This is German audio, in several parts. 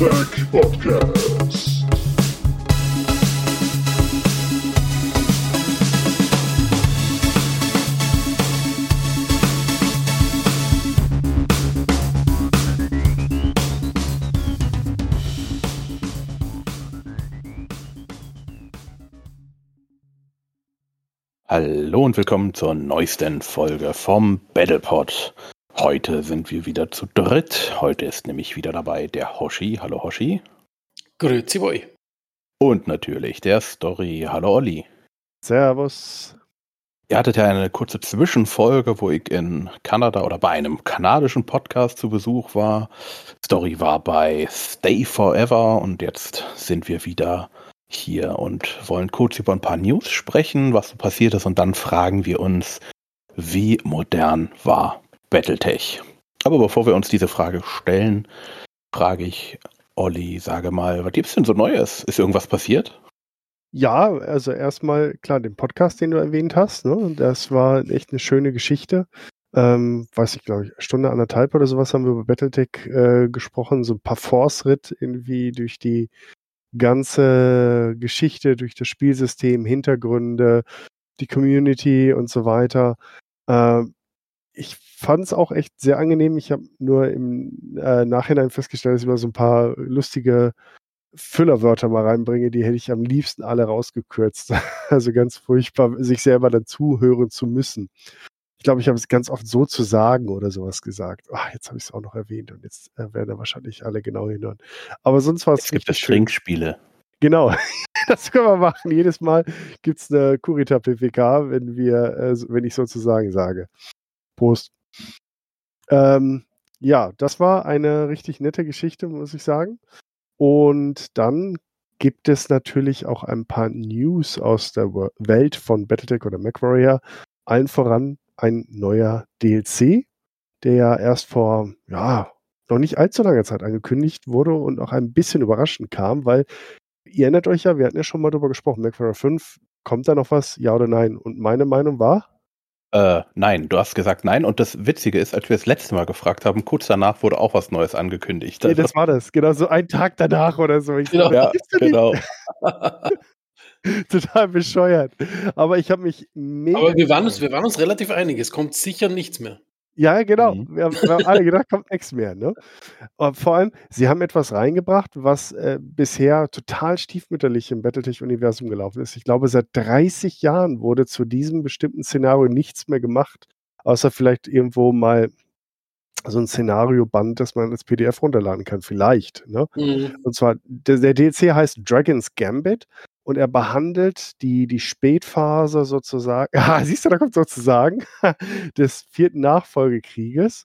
Battletech Podcast. Hallo und willkommen zur neuesten Folge vom Battlepod. Heute sind wir wieder zu dritt. Heute ist nämlich wieder dabei der Hoshi. Hallo Hoshi. Grüezi boy. Und natürlich der Story. Hallo Olli. Servus. Ihr hattet ja eine kurze Zwischenfolge, wo ich in Kanada oder bei einem kanadischen Podcast zu Besuch war. Story war bei Stay Forever und jetzt sind wir wieder hier und wollen kurz über ein paar News sprechen, was so passiert ist und dann fragen wir uns, wie modern war Battletech? Aber bevor wir uns diese Frage stellen, frage ich Olli, sage mal, was gibt's denn so Neues? Ist irgendwas passiert? Ja, also erstmal, klar, den Podcast, den du erwähnt hast, ne? das war echt eine schöne Geschichte. Ähm, weiß ich, glaube ich, Stunde, anderthalb oder sowas haben wir über Battletech äh, gesprochen, so ein paar Force-Ritt irgendwie durch die ganze Geschichte, durch das Spielsystem, Hintergründe, die Community und so weiter. Äh, ich fand es auch echt sehr angenehm. Ich habe nur im äh, Nachhinein festgestellt, dass ich mal so ein paar lustige Füllerwörter mal reinbringe, die hätte ich am liebsten alle rausgekürzt. also ganz furchtbar, sich selber dann zuhören zu müssen. Ich glaube, ich habe es ganz oft so zu sagen oder sowas gesagt. Ach, jetzt habe ich es auch noch erwähnt und jetzt äh, werden da wahrscheinlich alle genau hinhören. Aber sonst war es. Es gibt es Trinkspiele. Genau, das können wir machen. Jedes Mal gibt es eine Kurita PPK, wenn wir, äh, wenn ich sozusagen sage. Prost. Ähm, ja, das war eine richtig nette Geschichte, muss ich sagen. Und dann gibt es natürlich auch ein paar News aus der Welt von Battletech oder MacWarrior. Allen voran ein neuer DLC, der ja erst vor, ja, noch nicht allzu langer Zeit angekündigt wurde und auch ein bisschen überraschend kam, weil ihr erinnert euch ja, wir hatten ja schon mal darüber gesprochen, MacWarrior 5, kommt da noch was, ja oder nein? Und meine Meinung war? Äh, nein, du hast gesagt nein. Und das Witzige ist, als wir das letzte Mal gefragt haben, kurz danach wurde auch was Neues angekündigt. Ja, das war das. Genau, so ein Tag danach oder so. Ich genau, ja, genau. Total bescheuert. Aber ich habe mich mega. Aber wir waren, uns, wir waren uns relativ einig. Es kommt sicher nichts mehr. Ja, genau. Mhm. Wir, haben, wir, haben, alle gedacht, kommt nichts mehr. Ne? Und vor allem, sie haben etwas reingebracht, was äh, bisher total stiefmütterlich im Battletech-Universum gelaufen ist. Ich glaube, seit 30 Jahren wurde zu diesem bestimmten Szenario nichts mehr gemacht, außer vielleicht irgendwo mal so ein Szenario-Band, das man als PDF runterladen kann, vielleicht. Ne? Mhm. Und zwar, der, der DLC heißt Dragon's Gambit und er behandelt die, die Spätphase sozusagen, ah, siehst du, da kommt sozusagen, des vierten Nachfolgekrieges.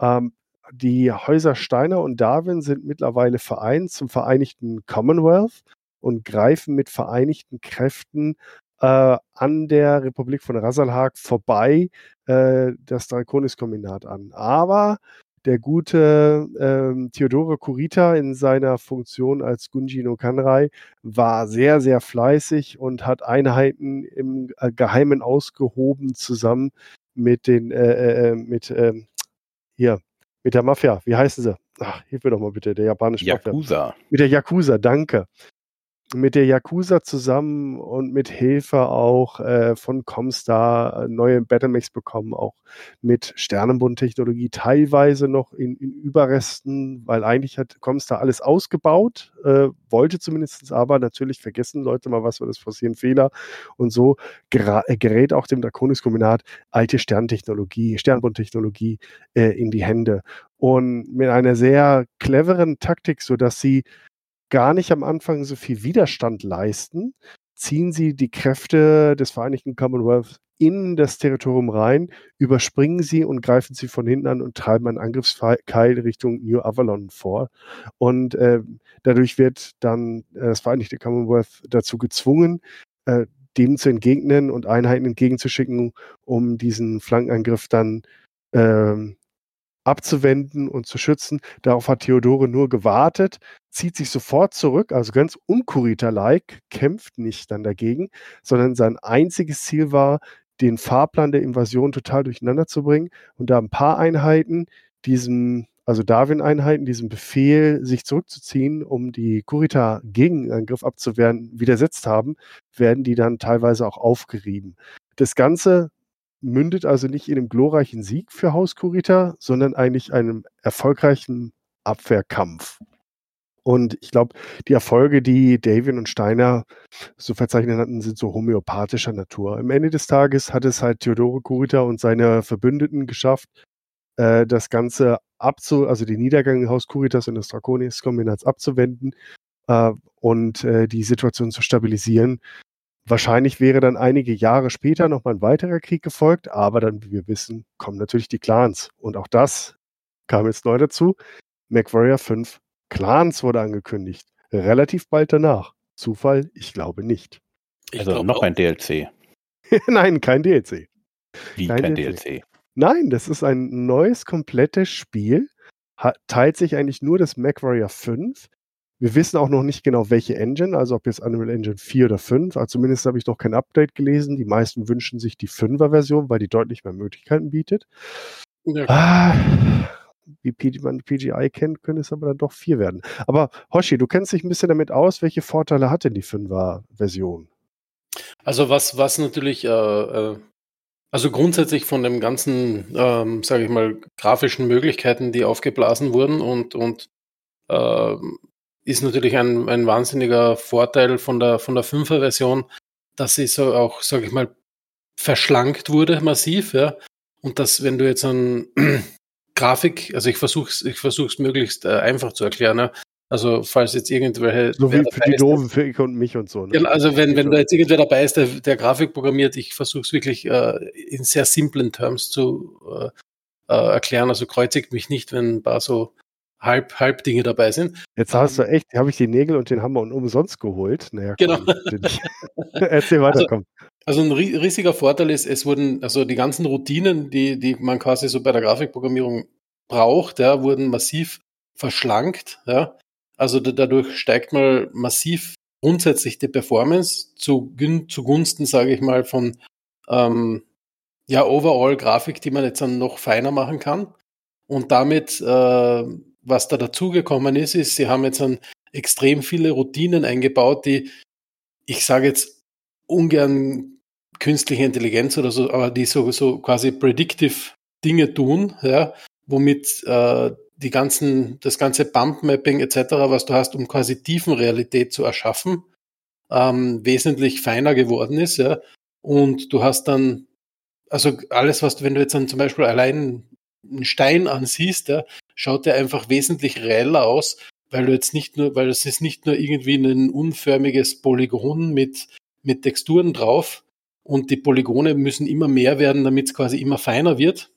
Ähm, die Häuser Steiner und Darwin sind mittlerweile vereint zum Vereinigten Commonwealth und greifen mit vereinigten Kräften äh, an der Republik von Rasalhag vorbei äh, das Draconis-Kombinat an. Aber der gute ähm, Theodore Kurita in seiner Funktion als Gunji no Kanrai war sehr, sehr fleißig und hat Einheiten im äh, Geheimen ausgehoben zusammen mit den, äh, äh, äh mit, ähm, hier, mit der Mafia. Wie heißen sie? Ach, hilf mir doch mal bitte, der japanische Yakuza. Mafia. Mit der Yakuza, danke mit der Yakuza zusammen und mit Hilfe auch äh, von Comstar äh, neue Battlemechs bekommen, auch mit Sternenbund-Technologie, teilweise noch in, in, Überresten, weil eigentlich hat Comstar alles ausgebaut, äh, wollte zumindest aber natürlich vergessen Leute mal was, war das passieren Fehler. Und so äh, gerät auch dem Draconis-Kombinat alte Sterntechnologie, Sternbund-Technologie äh, in die Hände. Und mit einer sehr cleveren Taktik, sodass sie gar nicht am Anfang so viel Widerstand leisten, ziehen sie die Kräfte des Vereinigten Commonwealth in das Territorium rein, überspringen sie und greifen sie von hinten an und treiben einen Angriffskeil Richtung New Avalon vor. Und äh, dadurch wird dann äh, das Vereinigte Commonwealth dazu gezwungen, äh, dem zu entgegnen und Einheiten entgegenzuschicken, um diesen Flankenangriff dann ähm, abzuwenden und zu schützen. Darauf hat Theodore nur gewartet, zieht sich sofort zurück, also ganz unkurita-like, kämpft nicht dann dagegen, sondern sein einziges Ziel war, den Fahrplan der Invasion total durcheinander zu bringen und da ein paar Einheiten diesem also Darwin-Einheiten, diesem Befehl, sich zurückzuziehen, um die Kurita-Gegenangriff abzuwehren, widersetzt haben, werden die dann teilweise auch aufgerieben. Das Ganze mündet also nicht in einem glorreichen Sieg für Haus Kurita, sondern eigentlich einem erfolgreichen Abwehrkampf. Und ich glaube, die Erfolge, die Davian und Steiner so verzeichnet hatten, sind so homöopathischer Natur. Am Ende des Tages hat es halt Theodore Kurita und seine Verbündeten geschafft, äh, das Ganze abzu, also den Niedergang Haus Kuritas und des Draconis-Kombinats abzuwenden äh, und äh, die Situation zu stabilisieren. Wahrscheinlich wäre dann einige Jahre später nochmal ein weiterer Krieg gefolgt, aber dann, wie wir wissen, kommen natürlich die Clans. Und auch das kam jetzt neu dazu. MacWarrior 5 Clans wurde angekündigt. Relativ bald danach. Zufall? Ich glaube nicht. Ich also noch auch. ein DLC. Nein, kein DLC. Wie kein, kein DLC? DLC? Nein, das ist ein neues, komplettes Spiel. Hat, teilt sich eigentlich nur das MacWarrior 5. Wir wissen auch noch nicht genau, welche Engine, also ob jetzt Unreal Engine 4 oder 5. Also zumindest habe ich noch kein Update gelesen. Die meisten wünschen sich die 5er-Version, weil die deutlich mehr Möglichkeiten bietet. Ja. Ah, wie man PGI kennt, könnte es aber dann doch 4 werden. Aber Hoshi, du kennst dich ein bisschen damit aus. Welche Vorteile hat denn die 5er-Version? Also was, was natürlich äh, äh also grundsätzlich von dem ganzen, ähm, sage ich mal, grafischen Möglichkeiten, die aufgeblasen wurden und, und äh, ist natürlich ein, ein wahnsinniger Vorteil von der, von der 5er-Version, dass sie so auch, sage ich mal, verschlankt wurde massiv, ja. Und dass, wenn du jetzt an Grafik, also ich versuche es ich versuch's möglichst äh, einfach zu erklären, ja. Also falls jetzt irgendwelche. So wie für die Doofen, für ich und mich und so. Ne? Also wenn, wenn da jetzt irgendwer dabei ist, der, der Grafik programmiert, ich versuche es wirklich äh, in sehr simplen Terms zu äh, äh, erklären. Also kreuzigt mich nicht, wenn ein paar so halb, halb Dinge dabei sind. Jetzt hast du ähm, echt, habe ich die Nägel und den Hammer umsonst geholt. Naja, genau. Erzähl weiter, also, komm. Also ein riesiger Vorteil ist, es wurden, also die ganzen Routinen, die, die man quasi so bei der Grafikprogrammierung braucht, ja, wurden massiv verschlankt, ja. Also dadurch steigt mal massiv grundsätzlich die Performance zu, zugunsten, sage ich mal, von ähm, ja, Overall-Grafik, die man jetzt dann noch feiner machen kann. Und damit, äh, was da dazugekommen ist, ist, sie haben jetzt dann extrem viele Routinen eingebaut, die, ich sage jetzt ungern künstliche Intelligenz oder so, aber die so, so quasi predictive Dinge tun, ja, womit äh, die ganzen, das ganze Bump-Mapping etc., was du hast, um quasi Tiefenrealität zu erschaffen, ähm, wesentlich feiner geworden ist, ja. Und du hast dann, also alles, was du, wenn du jetzt dann zum Beispiel allein einen Stein ansiehst, ja, schaut der einfach wesentlich reeller aus, weil du jetzt nicht nur, weil es ist nicht nur irgendwie ein unförmiges Polygon mit, mit Texturen drauf und die Polygone müssen immer mehr werden, damit es quasi immer feiner wird,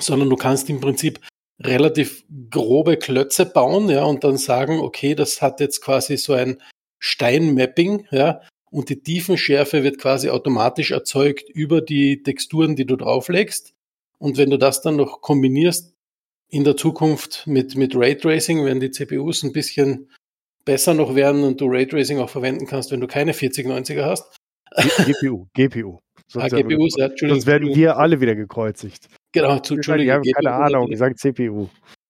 sondern du kannst im Prinzip relativ grobe Klötze bauen, ja, und dann sagen, okay, das hat jetzt quasi so ein Steinmapping, ja, und die Tiefenschärfe wird quasi automatisch erzeugt über die Texturen, die du drauflegst. Und wenn du das dann noch kombinierst in der Zukunft mit, mit Raytracing, wenn die CPUs ein bisschen besser noch werden und du Raytracing auch verwenden kannst, wenn du keine 4090er hast. GPU, GPU. Sonst, ah, GPUs, ja, sonst werden wir alle wieder gekreuzigt. Genau, zu, Entschuldigung. Ich habe keine Ahnung, ich sage CPU.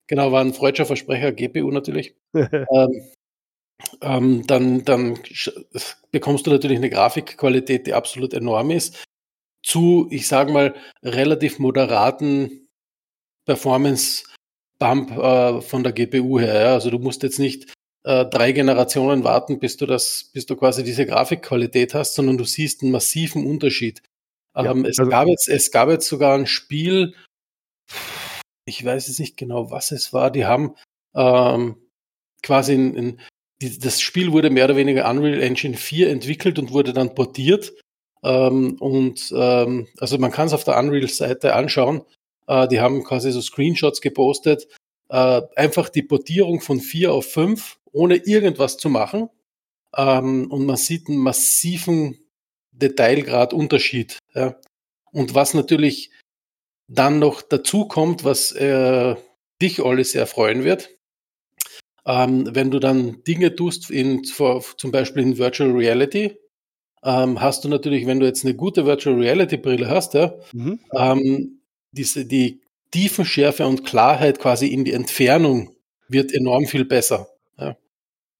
Genau, war ein freudscher Versprecher, GPU natürlich. ähm, ähm, dann, dann bekommst du natürlich eine Grafikqualität, die absolut enorm ist, zu, ich sage mal, relativ moderaten Performance-Bump äh, von der GPU her. Ja? Also du musst jetzt nicht äh, drei Generationen warten, bis du das, bis du quasi diese Grafikqualität hast, sondern du siehst einen massiven Unterschied. Ähm, ja, es, also gab jetzt, es gab jetzt sogar ein Spiel, ich weiß jetzt nicht genau, was es war, die haben ähm, quasi in, in, die, das Spiel wurde mehr oder weniger Unreal Engine 4 entwickelt und wurde dann portiert. Ähm, und ähm, also man kann es auf der Unreal-Seite anschauen. Äh, die haben quasi so Screenshots gepostet. Äh, einfach die Portierung von 4 auf 5, ohne irgendwas zu machen. Ähm, und man sieht einen massiven Detailgrad Unterschied. Ja. Und was natürlich dann noch dazu kommt, was äh, dich alle sehr freuen wird, ähm, wenn du dann Dinge tust, in, zum Beispiel in Virtual Reality, ähm, hast du natürlich, wenn du jetzt eine gute Virtual Reality Brille hast, ja, mhm. ähm, diese, die Tiefenschärfe und Klarheit quasi in die Entfernung wird enorm viel besser. Ja.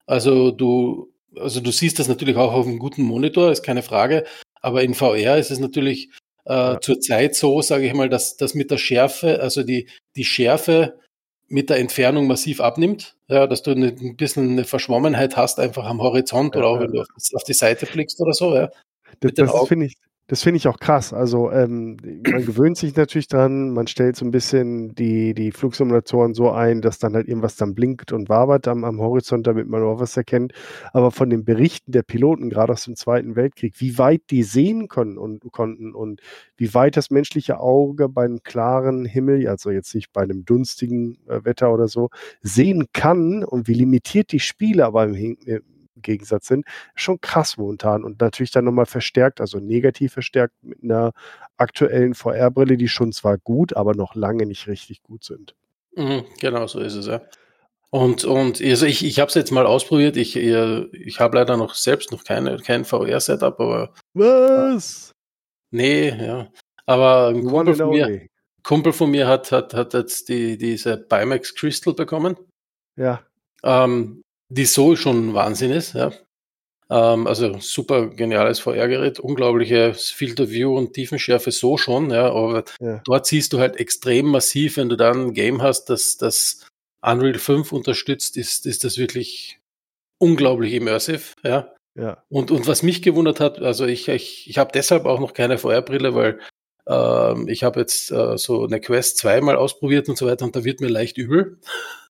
Also du, also du siehst das natürlich auch auf einem guten Monitor, ist keine Frage, aber in VR ist es natürlich äh, ja. zurzeit so, sage ich mal, dass das mit der Schärfe, also die, die Schärfe mit der Entfernung massiv abnimmt, ja, dass du ein bisschen eine Verschwommenheit hast, einfach am Horizont ja, oder auch wenn du auf die Seite blickst oder so. Ja. Das, das finde ich, das finde ich auch krass. Also ähm, man gewöhnt sich natürlich dran, man stellt so ein bisschen die, die Flugsimulatoren so ein, dass dann halt irgendwas dann blinkt und wabert am, am Horizont, damit man auch was erkennt. Aber von den Berichten der Piloten, gerade aus dem Zweiten Weltkrieg, wie weit die sehen können und konnten und wie weit das menschliche Auge bei einem klaren Himmel, also jetzt nicht bei einem dunstigen äh, Wetter oder so, sehen kann und wie limitiert die Spiele aber im, Gegensatz sind, schon krass momentan und natürlich dann nochmal verstärkt, also negativ verstärkt mit einer aktuellen VR-Brille, die schon zwar gut, aber noch lange nicht richtig gut sind. Mhm, genau, so ist es, ja. Und, und also ich, ich habe es jetzt mal ausprobiert. Ich, ich habe leider noch selbst noch keine, kein VR-Setup, aber. Was? Nee, ja. Aber ein Kumpel von, mir, Kumpel von mir hat, hat, hat jetzt die, diese Bimax Crystal bekommen. Ja. Ähm, die so schon Wahnsinn ist. Ja. Ähm, also super geniales VR-Gerät, unglaubliche Field of View und Tiefenschärfe so schon, ja, aber ja. dort siehst du halt extrem massiv, wenn du dann ein Game hast, das das Unreal 5 unterstützt, ist, ist das wirklich unglaublich immersive, ja. Ja. Und, und was mich gewundert hat, also ich, ich, ich habe deshalb auch noch keine VR-Brille, weil ähm, ich habe jetzt äh, so eine Quest zweimal ausprobiert und so weiter und da wird mir leicht übel.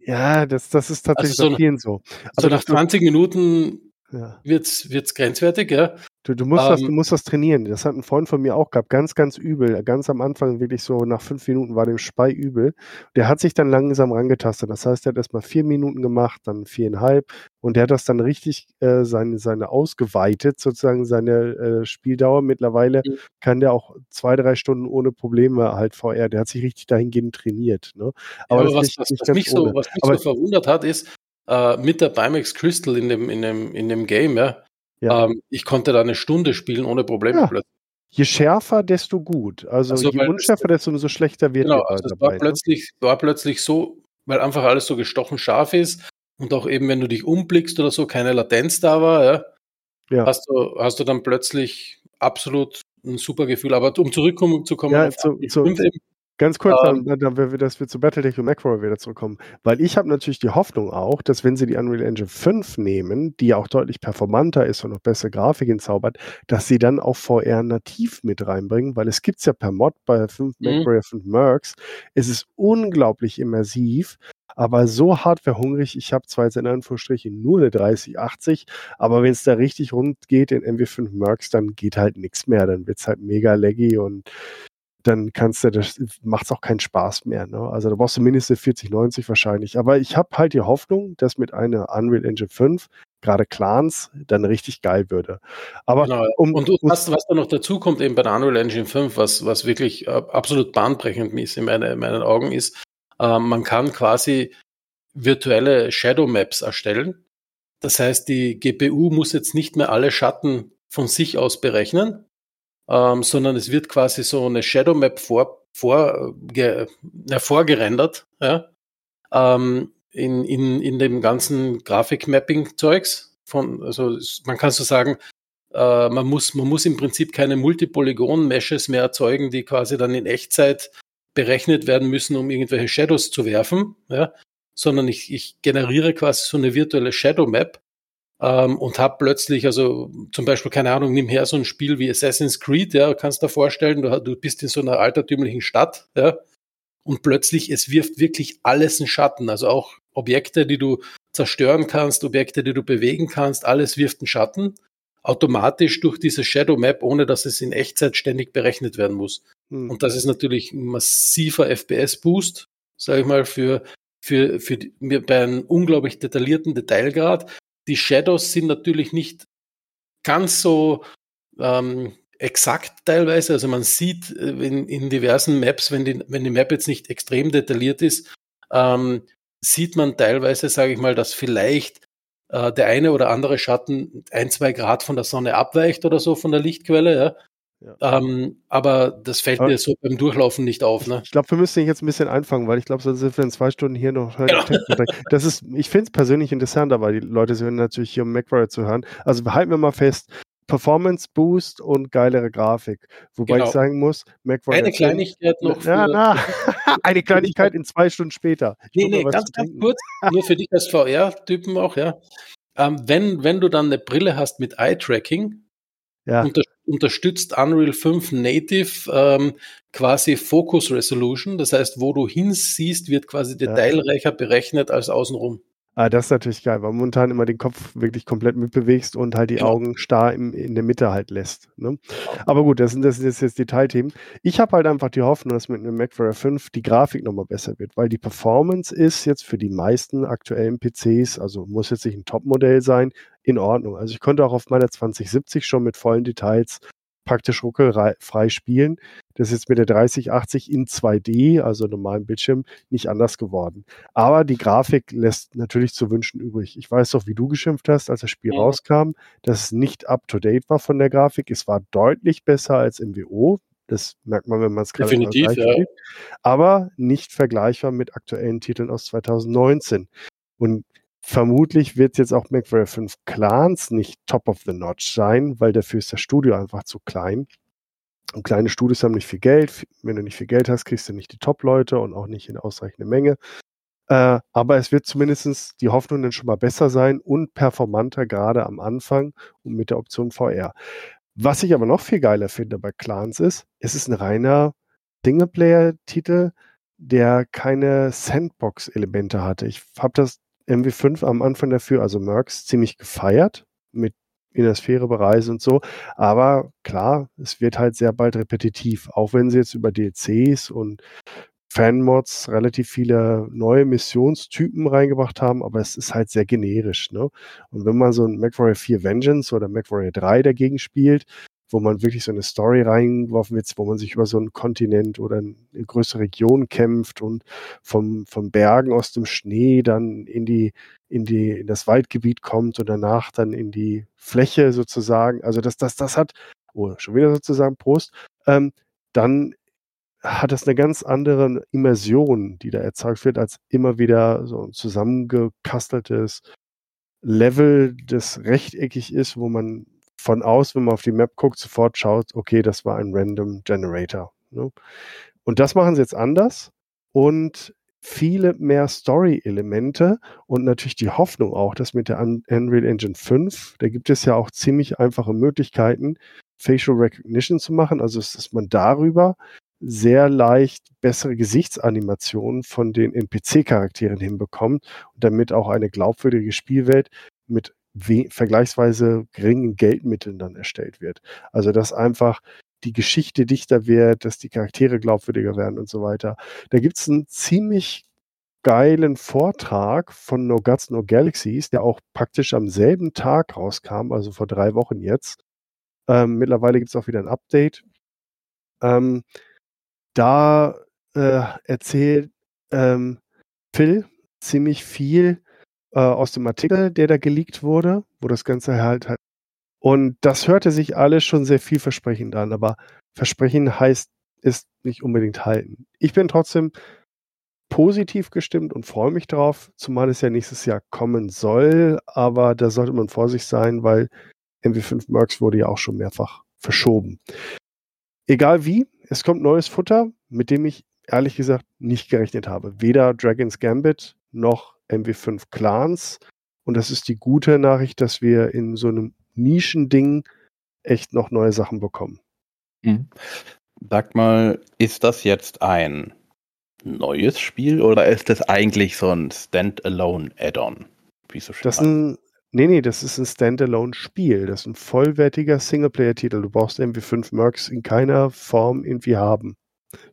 Ja, das, das ist tatsächlich also so, vielen so. Also nach 20 Minuten ja. wird's, wird's grenzwertig, ja. Du, du, musst ähm, das, du musst das trainieren. Das hat ein Freund von mir auch gehabt. Ganz, ganz übel. Ganz am Anfang, wirklich so nach fünf Minuten war dem Spei übel. Der hat sich dann langsam rangetastet. Das heißt, er hat erstmal vier Minuten gemacht, dann viereinhalb. Und der hat das dann richtig äh, seine, seine ausgeweitet, sozusagen seine äh, Spieldauer. Mittlerweile mhm. kann der auch zwei, drei Stunden ohne Probleme halt VR. Der hat sich richtig dahingehend trainiert. Ne? Aber, ja, aber was, nicht, was, nicht was, mich so, was, mich aber, so, verwundert hat, ist, äh, mit der Bimax Crystal in dem, in dem, in dem Game, ja, ja. Ähm, ich konnte da eine Stunde spielen ohne Probleme ja. plötzlich. Je schärfer, desto gut. Also, also je unschärfer, desto umso schlechter wird genau, also dabei. War, ne? plötzlich, war plötzlich so, weil einfach alles so gestochen scharf ist und auch eben, wenn du dich umblickst oder so, keine Latenz da war, ja, ja. Hast, du, hast du dann plötzlich absolut ein super Gefühl. Aber um zurückzukommen ja, zu, zu, Ganz kurz, ähm, dann, dann, dass wir zu Battletech und Macro wieder zurückkommen. Weil ich habe natürlich die Hoffnung auch, dass wenn sie die Unreal Engine 5 nehmen, die ja auch deutlich performanter ist und noch bessere Grafik entzaubert, dass sie dann auch VR nativ mit reinbringen, weil es gibt es ja per Mod bei 5 mhm. Macro 5 Mercs. Es ist unglaublich immersiv, aber so hardwarehungrig. Ich habe zwar jetzt in Anführungsstrichen nur eine 3080, aber wenn es da richtig rund geht in MW5 Mercs, dann geht halt nichts mehr. Dann wird es halt mega laggy und dann kannst du, das macht es auch keinen Spaß mehr. Ne? Also da brauchst du mindestens 4090 wahrscheinlich. Aber ich habe halt die Hoffnung, dass mit einer Unreal Engine 5 gerade Clans dann richtig geil würde. Aber genau. um, und du, was, was da noch dazu kommt eben bei der Unreal Engine 5, was, was wirklich äh, absolut bahnbrechend ist in, meine, in meinen Augen, ist, äh, man kann quasi virtuelle Shadow Maps erstellen. Das heißt, die GPU muss jetzt nicht mehr alle Schatten von sich aus berechnen, ähm, sondern es wird quasi so eine Shadow Map vor, vor, ge, ja, vorgerendert, ja, ähm, in, in, in dem ganzen Grafik-Mapping-Zeugs. Von, also man kann so sagen, äh, man, muss, man muss im Prinzip keine Multipolygon-Meshes mehr erzeugen, die quasi dann in Echtzeit berechnet werden müssen, um irgendwelche Shadows zu werfen, ja, sondern ich, ich generiere quasi so eine virtuelle Shadow Map ähm, und habe plötzlich, also zum Beispiel, keine Ahnung, nimm her so ein Spiel wie Assassin's Creed, ja, kannst dir vorstellen, du, du bist in so einer altertümlichen Stadt, ja, und plötzlich, es wirft wirklich alles einen Schatten, also auch Objekte, die du zerstören kannst, Objekte, die du bewegen kannst, alles wirft einen Schatten, automatisch durch diese Shadow Map, ohne dass es in Echtzeit ständig berechnet werden muss. Hm. Und das ist natürlich ein massiver FPS-Boost, sage ich mal, für, für, für die, bei einem unglaublich detaillierten Detailgrad die Shadows sind natürlich nicht ganz so ähm, exakt teilweise. Also man sieht äh, in, in diversen Maps, wenn die, wenn die Map jetzt nicht extrem detailliert ist, ähm, sieht man teilweise, sage ich mal, dass vielleicht äh, der eine oder andere Schatten ein, zwei Grad von der Sonne abweicht oder so von der Lichtquelle. Ja? Ja. Ähm, aber das fällt aber mir so beim Durchlaufen nicht auf. Ne? Ich glaube, wir müssen jetzt ein bisschen anfangen, weil ich glaube, sonst sind wir in zwei Stunden hier noch. Genau. Das ist, ich finde es persönlich interessant, aber die Leute sind natürlich hier, um MacWarrior zu hören. Also halten wir mal fest, Performance Boost und geilere Grafik. Wobei genau. ich sagen muss, MacWarrior. Eine Kleinigkeit noch. Ja, na, eine Kleinigkeit in zwei Stunden später. Ich nee, nee, ganz, ganz kurz, nur für dich als VR-Typen auch, ja. Ähm, wenn, wenn du dann eine Brille hast mit Eye-Tracking, ja. unter, unterstützt Unreal 5 Native ähm, quasi Focus Resolution. Das heißt, wo du hinsiehst, wird quasi detailreicher berechnet als außenrum. Ah, das ist natürlich geil, weil momentan immer den Kopf wirklich komplett mitbewegst und halt die genau. Augen starr im, in der Mitte halt lässt. Ne? Aber gut, das sind, das sind jetzt, jetzt Detailthemen. Ich habe halt einfach die Hoffnung, dass mit einem Mac Pro 5 die Grafik nochmal besser wird, weil die Performance ist jetzt für die meisten aktuellen PCs, also muss jetzt nicht ein Topmodell sein, in Ordnung. Also ich konnte auch auf meiner 2070 schon mit vollen Details praktisch ruckelfrei spielen. Das ist jetzt mit der 3080 in 2D, also normalen Bildschirm, nicht anders geworden. Aber die Grafik lässt natürlich zu wünschen übrig. Ich weiß doch, wie du geschimpft hast, als das Spiel ja. rauskam, dass es nicht up-to-date war von der Grafik. Es war deutlich besser als MWO. Das merkt man, wenn man es gerade Definitiv, ja. Spielt. Aber nicht vergleichbar mit aktuellen Titeln aus 2019. Und Vermutlich wird jetzt auch MacWarrior 5 Clans nicht top of the notch sein, weil dafür ist das Studio einfach zu klein. Und kleine Studios haben nicht viel Geld. Wenn du nicht viel Geld hast, kriegst du nicht die Top-Leute und auch nicht in ausreichender Menge. Äh, aber es wird zumindest die Hoffnung dann schon mal besser sein und performanter, gerade am Anfang und mit der Option VR. Was ich aber noch viel geiler finde bei Clans ist, es ist ein reiner Singleplayer-Titel, der keine Sandbox-Elemente hatte. Ich habe das MW5 am Anfang dafür, also Mercs, ziemlich gefeiert mit in der Sphäre bereisen und so. Aber klar, es wird halt sehr bald repetitiv, auch wenn sie jetzt über DLCs und Fanmods relativ viele neue Missionstypen reingebracht haben, aber es ist halt sehr generisch. Ne? Und wenn man so ein MacWarrior 4 Vengeance oder MacWarrior 3 dagegen spielt, wo man wirklich so eine Story reingeworfen wird, wo man sich über so einen Kontinent oder eine größere Region kämpft und vom, vom Bergen aus dem Schnee dann in die, in die, in das Waldgebiet kommt und danach dann in die Fläche sozusagen. Also das, das, das hat, oh, schon wieder sozusagen Prost, ähm, dann hat das eine ganz andere Immersion, die da erzeugt wird, als immer wieder so ein zusammengekasteltes Level, das rechteckig ist, wo man von aus, wenn man auf die Map guckt, sofort schaut, okay, das war ein Random Generator. Ne? Und das machen sie jetzt anders und viele mehr Story-Elemente und natürlich die Hoffnung auch, dass mit der Unreal Engine 5, da gibt es ja auch ziemlich einfache Möglichkeiten, Facial Recognition zu machen, also dass man darüber sehr leicht bessere Gesichtsanimationen von den NPC-Charakteren hinbekommt und damit auch eine glaubwürdige Spielwelt mit vergleichsweise geringen Geldmitteln dann erstellt wird. Also dass einfach die Geschichte dichter wird, dass die Charaktere glaubwürdiger werden und so weiter. Da gibt es einen ziemlich geilen Vortrag von No Guts, No Galaxies, der auch praktisch am selben Tag rauskam, also vor drei Wochen jetzt. Ähm, mittlerweile gibt es auch wieder ein Update. Ähm, da äh, erzählt ähm, Phil ziemlich viel äh, aus dem Artikel, der da geleakt wurde, wo das Ganze halt hat. Und das hörte sich alles schon sehr vielversprechend an, aber Versprechen heißt, ist nicht unbedingt halten. Ich bin trotzdem positiv gestimmt und freue mich drauf, zumal es ja nächstes Jahr kommen soll, aber da sollte man vorsichtig sein, weil MW5 Mercs wurde ja auch schon mehrfach verschoben. Egal wie, es kommt neues Futter, mit dem ich ehrlich gesagt nicht gerechnet habe. Weder Dragon's Gambit noch MW5 Clans. Und das ist die gute Nachricht, dass wir in so einem Nischending echt noch neue Sachen bekommen. Mhm. Sag mal, ist das jetzt ein neues Spiel oder ist das eigentlich so ein Standalone Add-on? Wie so schön das ein, nee, nee, das ist ein Standalone-Spiel. Das ist ein vollwertiger Singleplayer-Titel. Du brauchst MW5 Mercs in keiner Form irgendwie haben.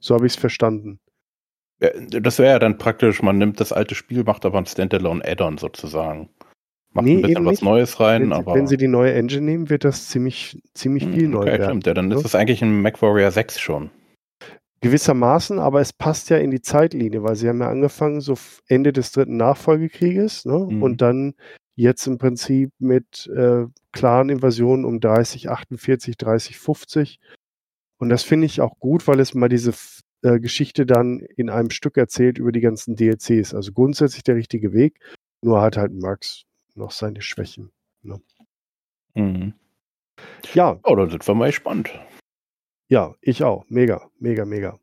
So habe ich es verstanden. Das wäre ja dann praktisch, man nimmt das alte Spiel, macht aber ein Standalone Add-on sozusagen. Macht nee, ein bisschen was nicht. Neues rein, wenn, aber. Wenn sie die neue Engine nehmen, wird das ziemlich, ziemlich hm, viel okay, neu werden. Stimmt, ja, dann ist es eigentlich ein MacWarrior 6 schon. Gewissermaßen, aber es passt ja in die Zeitlinie, weil sie haben ja angefangen so Ende des dritten Nachfolgekrieges ne? Mhm. und dann jetzt im Prinzip mit äh, klaren Invasionen um 30, 48, 30, 50 Und das finde ich auch gut, weil es mal diese äh, Geschichte dann in einem Stück erzählt über die ganzen DLCs. Also grundsätzlich der richtige Weg, nur hat halt Max noch seine Schwächen. Ne? Mhm. Ja. Oh, da sind wir mal gespannt. Ja, ich auch. Mega, mega, mega.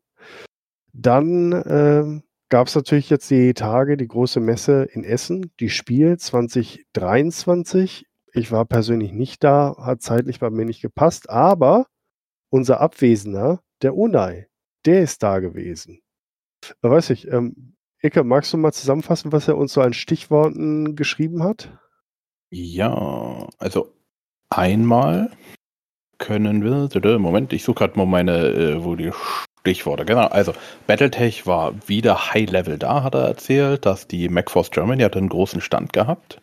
Dann ähm, gab es natürlich jetzt die Tage, die große Messe in Essen, die Spiel 2023. Ich war persönlich nicht da, hat zeitlich bei mir nicht gepasst, aber unser Abwesender, der Unai, der ist da gewesen. Da weiß ich, ähm, Icke, magst du mal zusammenfassen, was er uns so an Stichworten geschrieben hat? Ja, also einmal können wir, Moment, ich suche gerade mal meine, äh, wo die Stichworte, genau, also Battletech war wieder High-Level da, hat er erzählt, dass die MacForce Germany hat einen großen Stand gehabt.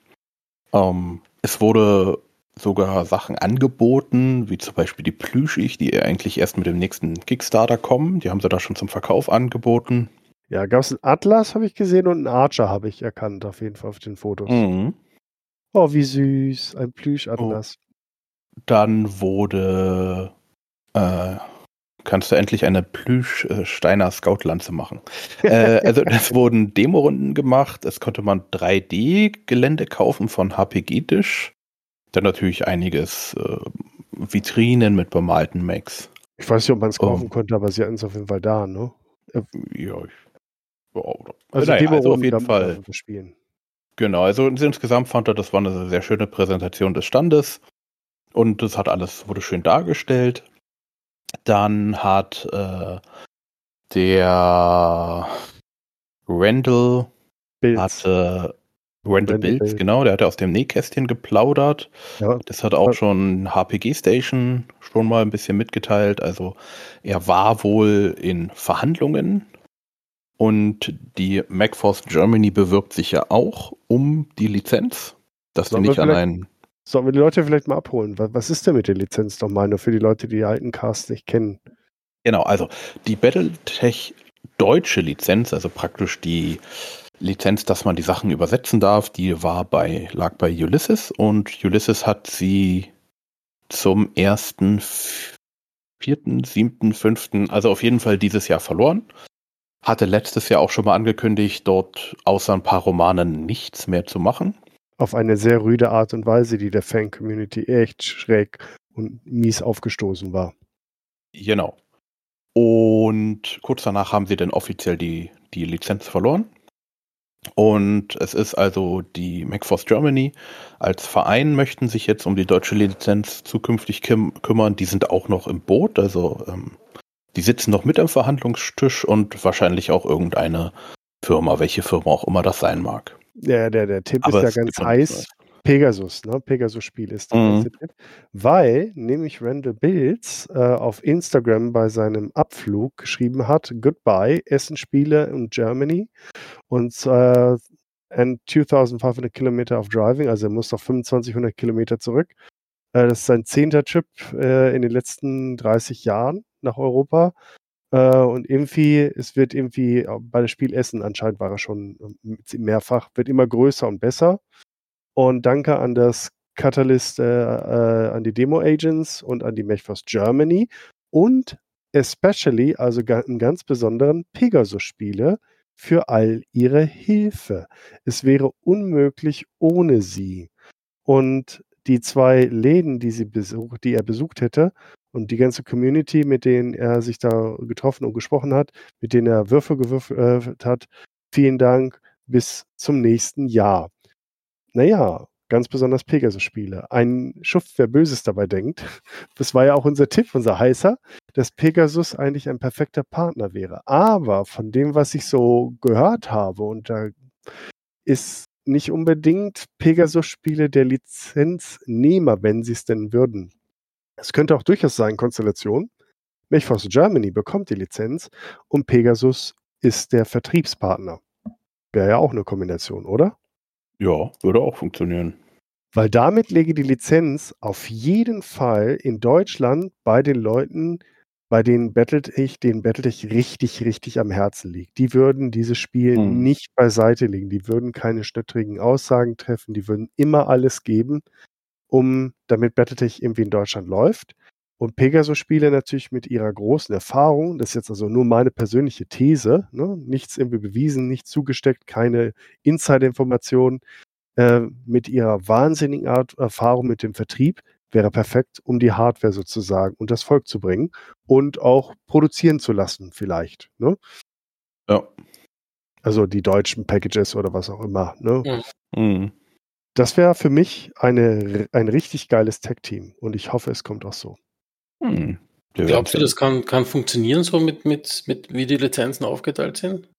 Ähm, es wurde sogar Sachen angeboten, wie zum Beispiel die Plüschig, die eigentlich erst mit dem nächsten Kickstarter kommen. Die haben sie da schon zum Verkauf angeboten. Ja, gab es einen Atlas, habe ich gesehen, und einen Archer habe ich erkannt, auf jeden Fall auf den Fotos. Mhm. Oh, wie süß, ein Plüschatlas. Oh. Dann wurde, äh, kannst du endlich eine Plüsch-Steiner Scout-Lanze machen. äh, also es wurden Demorunden gemacht, es konnte man 3D-Gelände kaufen von HPG-Dish. Dann natürlich einiges äh, Vitrinen mit bemalten Macs. Ich weiß nicht, ob man es kaufen oh. konnte, aber sie hatten es auf jeden Fall da, ne? Ja, ich, wow. Also, naja, also auf jeden Fall. Spielen. Genau, also insgesamt fand er, das war eine sehr schöne Präsentation des Standes. Und das hat alles, wurde schön dargestellt. Dann hat äh, der Randall Bills. hatte Randall Bills, genau, der hatte aus dem Nähkästchen geplaudert. Ja. Das hat auch schon HPG Station schon mal ein bisschen mitgeteilt. Also er war wohl in Verhandlungen und die MacForce Germany bewirbt sich ja auch um die Lizenz, dass Sollen die nicht einen. Sollen wir die Leute vielleicht mal abholen? Was ist denn mit der Lizenz nochmal, nur für die Leute, die die alten Casts nicht kennen? Genau, also die Battletech deutsche Lizenz, also praktisch die Lizenz, dass man die Sachen übersetzen darf, die war bei, lag bei Ulysses und Ulysses hat sie zum ersten, vierten, siebten, fünften, also auf jeden Fall dieses Jahr verloren. Hatte letztes Jahr auch schon mal angekündigt, dort außer ein paar Romanen nichts mehr zu machen. Auf eine sehr rüde Art und Weise, die der Fan-Community echt schräg und mies aufgestoßen war. Genau. Und kurz danach haben sie dann offiziell die, die Lizenz verloren. Und es ist also die MacForce Germany als Verein möchten sich jetzt um die deutsche Lizenz zukünftig küm kümmern. Die sind auch noch im Boot, also ähm, die sitzen noch mit am Verhandlungstisch und wahrscheinlich auch irgendeine Firma, welche Firma auch immer das sein mag. Ja, der, der Tipp Aber ist ja ganz heiß. Pegasus, ne? Pegasus-Spiel ist der mhm. Tipp. Weil nämlich Randall Bills äh, auf Instagram bei seinem Abflug geschrieben hat: Goodbye, Essen-Spiele und Germany. Und äh, and 2500 Kilometer of Driving, also er muss noch 2500 Kilometer zurück. Äh, das ist sein zehnter Trip äh, in den letzten 30 Jahren nach Europa. Äh, und irgendwie, es wird irgendwie bei dem Spiel Essen anscheinend war er schon äh, mehrfach, wird immer größer und besser. Und danke an das Catalyst, äh, äh, an die Demo Agents und an die MechForce Germany und especially, also im ganz besonderen Pegasus-Spiele für all ihre Hilfe. Es wäre unmöglich ohne sie. Und die zwei Läden, die, sie besucht, die er besucht hätte und die ganze Community, mit denen er sich da getroffen und gesprochen hat, mit denen er Würfe gewürfelt hat, vielen Dank, bis zum nächsten Jahr. Naja, ganz besonders Pegasus-Spiele. Ein Schuft, wer Böses dabei denkt, das war ja auch unser Tipp, unser heißer, dass Pegasus eigentlich ein perfekter Partner wäre. Aber von dem, was ich so gehört habe, und da ist nicht unbedingt Pegasus-Spiele der Lizenznehmer, wenn sie es denn würden. Es könnte auch durchaus sein, Konstellation. MechForce Germany bekommt die Lizenz und Pegasus ist der Vertriebspartner. Wäre ja auch eine Kombination, oder? Ja, würde auch funktionieren. Weil damit lege die Lizenz auf jeden Fall in Deutschland bei den Leuten, bei denen Battletech, denen Battletech richtig, richtig am Herzen liegt. Die würden dieses Spiel hm. nicht beiseite legen. Die würden keine schnittrigen Aussagen treffen. Die würden immer alles geben, um, damit Battletech irgendwie in Deutschland läuft. Und Pegasus-Spiele natürlich mit ihrer großen Erfahrung, das ist jetzt also nur meine persönliche These, ne? nichts irgendwie bewiesen, nicht zugesteckt, keine Insider-Informationen, äh, mit ihrer wahnsinnigen Art, Erfahrung mit dem Vertrieb wäre perfekt, um die Hardware sozusagen und das Volk zu bringen und auch produzieren zu lassen, vielleicht. Ne? Ja. Also die deutschen Packages oder was auch immer. Ne? Mhm. Das wäre für mich eine, ein richtig geiles Tech-Team und ich hoffe, es kommt auch so. Hm. Wir Glaubst du, das kann, kann funktionieren so mit, mit, mit, wie die Lizenzen aufgeteilt sind?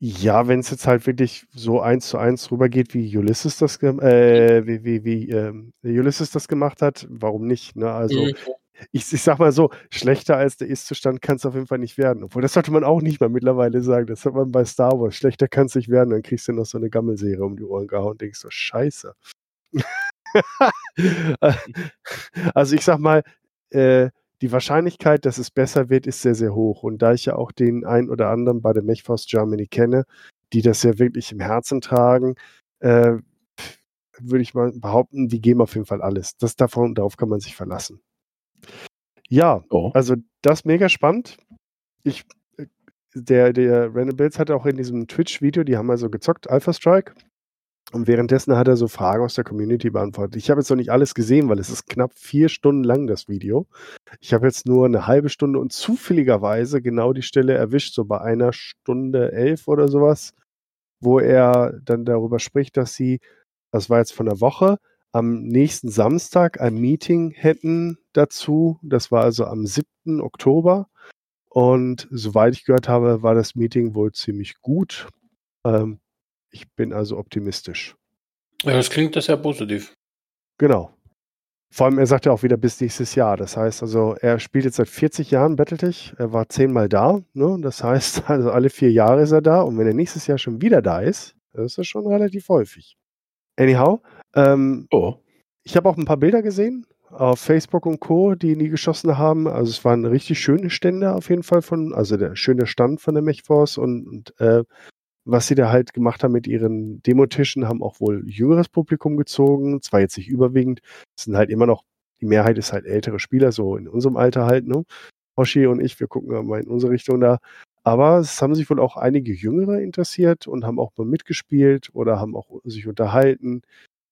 Ja, wenn es jetzt halt wirklich so eins zu eins rübergeht, wie Ulysses das, äh, wie, wie, wie ähm, Ulysses das gemacht hat, warum nicht? Ne? Also Mhm. ich, ich sag mal so, schlechter als der Ist-Zustand kann es auf jeden Fall nicht werden. Obwohl, das sollte man auch nicht mal mittlerweile sagen. Das hat man bei Star Wars. Schlechter kann es nicht werden. Dann kriegst du noch so eine Gammelserie um die Ohren gehauen und denkst so, scheiße. also ich sag mal, äh, die Wahrscheinlichkeit, dass es besser wird, ist sehr, sehr hoch. Und da ich ja auch den einen oder anderen bei der Mechforce Germany kenne, die das ja wirklich im Herzen tragen, äh, würde ich mal behaupten, die geben auf jeden Fall alles. Das davon, darauf kann man sich verlassen. Ja, Oh. also das ist mega spannend. Ich, äh, der, der Randall Bills hat auch in diesem Twitch-Video, die haben also gezockt, Alpha Strike. Und währenddessen hat er so Fragen aus der Community beantwortet. Ich habe jetzt noch nicht alles gesehen, weil es ist knapp vier Stunden lang, das Video. Ich habe jetzt nur eine halbe Stunde und zufälligerweise genau die Stelle erwischt, so bei einer Stunde elf oder sowas, wo er dann darüber spricht, dass sie, das war jetzt von der Woche, am nächsten Samstag ein Meeting hätten dazu. Das war also am 7. Oktober. Und soweit ich gehört habe, war das Meeting wohl ziemlich gut. Ähm, ich bin also optimistisch. Ja, das klingt das sehr positiv. Genau. Vor allem, er sagt ja auch wieder bis nächstes Jahr. Das heißt also, er spielt jetzt seit 40 Jahren Battletech. Er war zehnmal da. Ne? Das heißt, also alle vier Jahre ist er da. Und wenn er nächstes Jahr schon wieder da ist, das ist das schon relativ häufig. Anyhow, ähm, Oh. ich habe auch ein paar Bilder gesehen auf Facebook und Co., die nie geschossen haben. Also es waren richtig schöne Stände auf jeden Fall von, also der schöne Stand von der Mechforce und, und äh, was sie da halt gemacht haben mit ihren Demotischen, haben auch wohl jüngeres Publikum gezogen. Zwar jetzt nicht überwiegend, es sind halt immer noch, die Mehrheit ist halt ältere Spieler, so in unserem Alter halt, ne? Hoshi und ich, wir gucken mal in unsere Richtung da. Aber es haben sich wohl auch einige Jüngere interessiert und haben auch mal mitgespielt oder haben auch sich unterhalten.